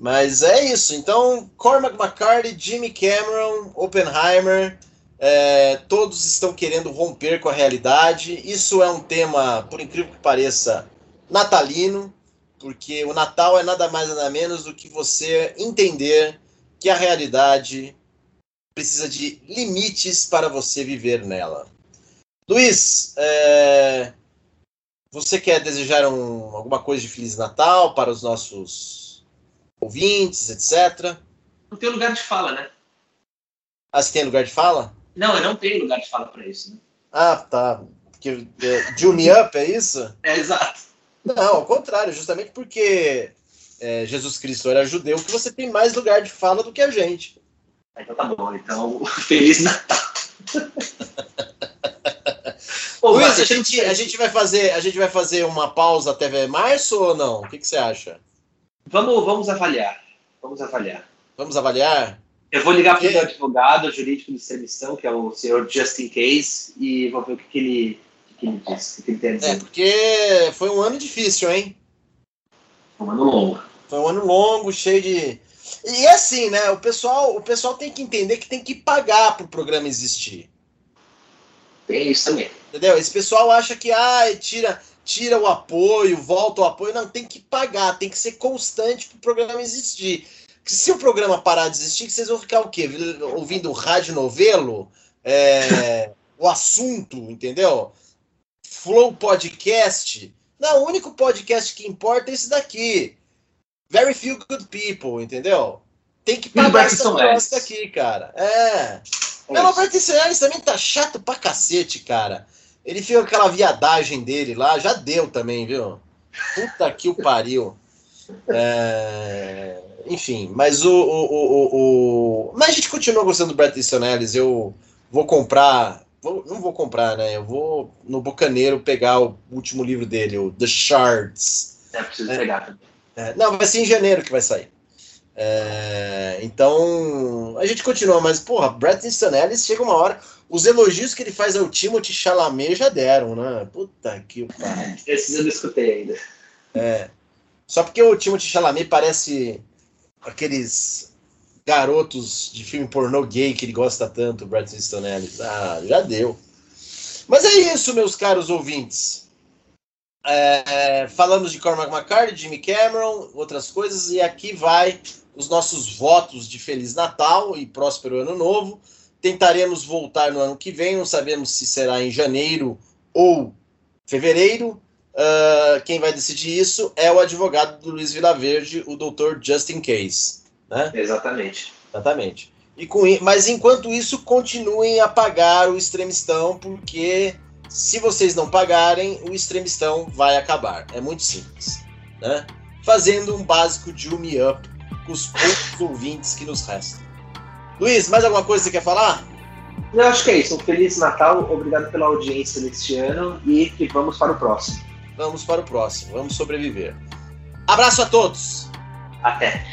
Mas é isso. Então, Cormac McCarthy, Jimmy Cameron, Oppenheimer, é, todos estão querendo romper com a realidade. Isso é um tema, por incrível que pareça, natalino, porque o Natal é nada mais nada menos do que você entender que a realidade precisa de limites para você viver nela. Luiz, é, você quer desejar um, alguma coisa de Feliz Natal para os nossos ouvintes, etc? Não tem lugar de fala, né? Ah, você tem lugar de fala? Não, eu não tenho lugar de fala para isso. Né? Ah, tá. Porque, é, June Up, é isso? É, exato. Não, ao contrário, justamente porque é, Jesus Cristo era judeu, que você tem mais lugar de fala do que a gente. Então tá bom, então Feliz Natal. Pô, Luiz, a gente, a, gente vai fazer, a gente vai fazer uma pausa até março ou não? O que, que você acha? Vamos, vamos avaliar. Vamos avaliar. Vamos avaliar? Eu vou ligar para o meu advogado jurídico de extremistão, que é o senhor Justin Case, e vou ver o que, que, ele, o que, ele diz, o que ele tem a dizer. É, porque foi um ano difícil, hein? Foi um ano longo. Foi um ano longo, cheio de. E é assim, né? O pessoal, o pessoal tem que entender que tem que pagar para o programa existir. Tem isso também. Entendeu? Esse pessoal acha que ah, tira, tira o apoio, volta o apoio. Não, tem que pagar, tem que ser constante para o programa existir se o programa parar de existir, vocês vão ficar o quê? Ouvindo rádio novelo? É, o assunto, entendeu? Flow Podcast. Não, o único podcast que importa é esse daqui. Very few good people, entendeu? Tem que pagar essa bosta aqui, cara. É. O Roberto Soares também tá chato pra cacete, cara. Ele fica com aquela viadagem dele lá, já deu também, viu? Puta que o pariu. É... Enfim, mas o, o, o, o, Mas a gente continua gostando do Brett Easton Ellis. Eu vou comprar. Vou, não vou comprar, né? Eu vou no Bocaneiro pegar o último livro dele, o The Shards. É, preciso é, pegar também. É, não, vai ser em janeiro que vai sair. É, então, a gente continua, mas, porra, Brett Easton Ellis chega uma hora. Os elogios que ele faz ao Timothy Chalamet já deram, né? Puta que pariu. Esses eu não escutei ainda. É. Só porque o Timothy Chalamet parece aqueles garotos de filme pornô gay que ele gosta tanto, Brad Easton Ellis. Ah, já deu. Mas é isso, meus caros ouvintes. É, falamos de Cormac McCarthy, Jimmy Cameron, outras coisas, e aqui vai os nossos votos de Feliz Natal e próspero Ano Novo. Tentaremos voltar no ano que vem, não sabemos se será em janeiro ou fevereiro. Uh, quem vai decidir isso é o advogado do Luiz Vilaverde, o doutor Justin Case. Né? Exatamente. Exatamente. E com, mas enquanto isso, continuem a pagar o extremistão, porque se vocês não pagarem, o extremistão vai acabar. É muito simples. Né? Fazendo um básico de Me Up com os poucos ouvintes que nos restam. Luiz, mais alguma coisa que você quer falar? Eu acho que é isso. Um Feliz Natal, obrigado pela audiência neste ano e que vamos para o próximo vamos para o próximo, vamos sobreviver. Abraço a todos. Até.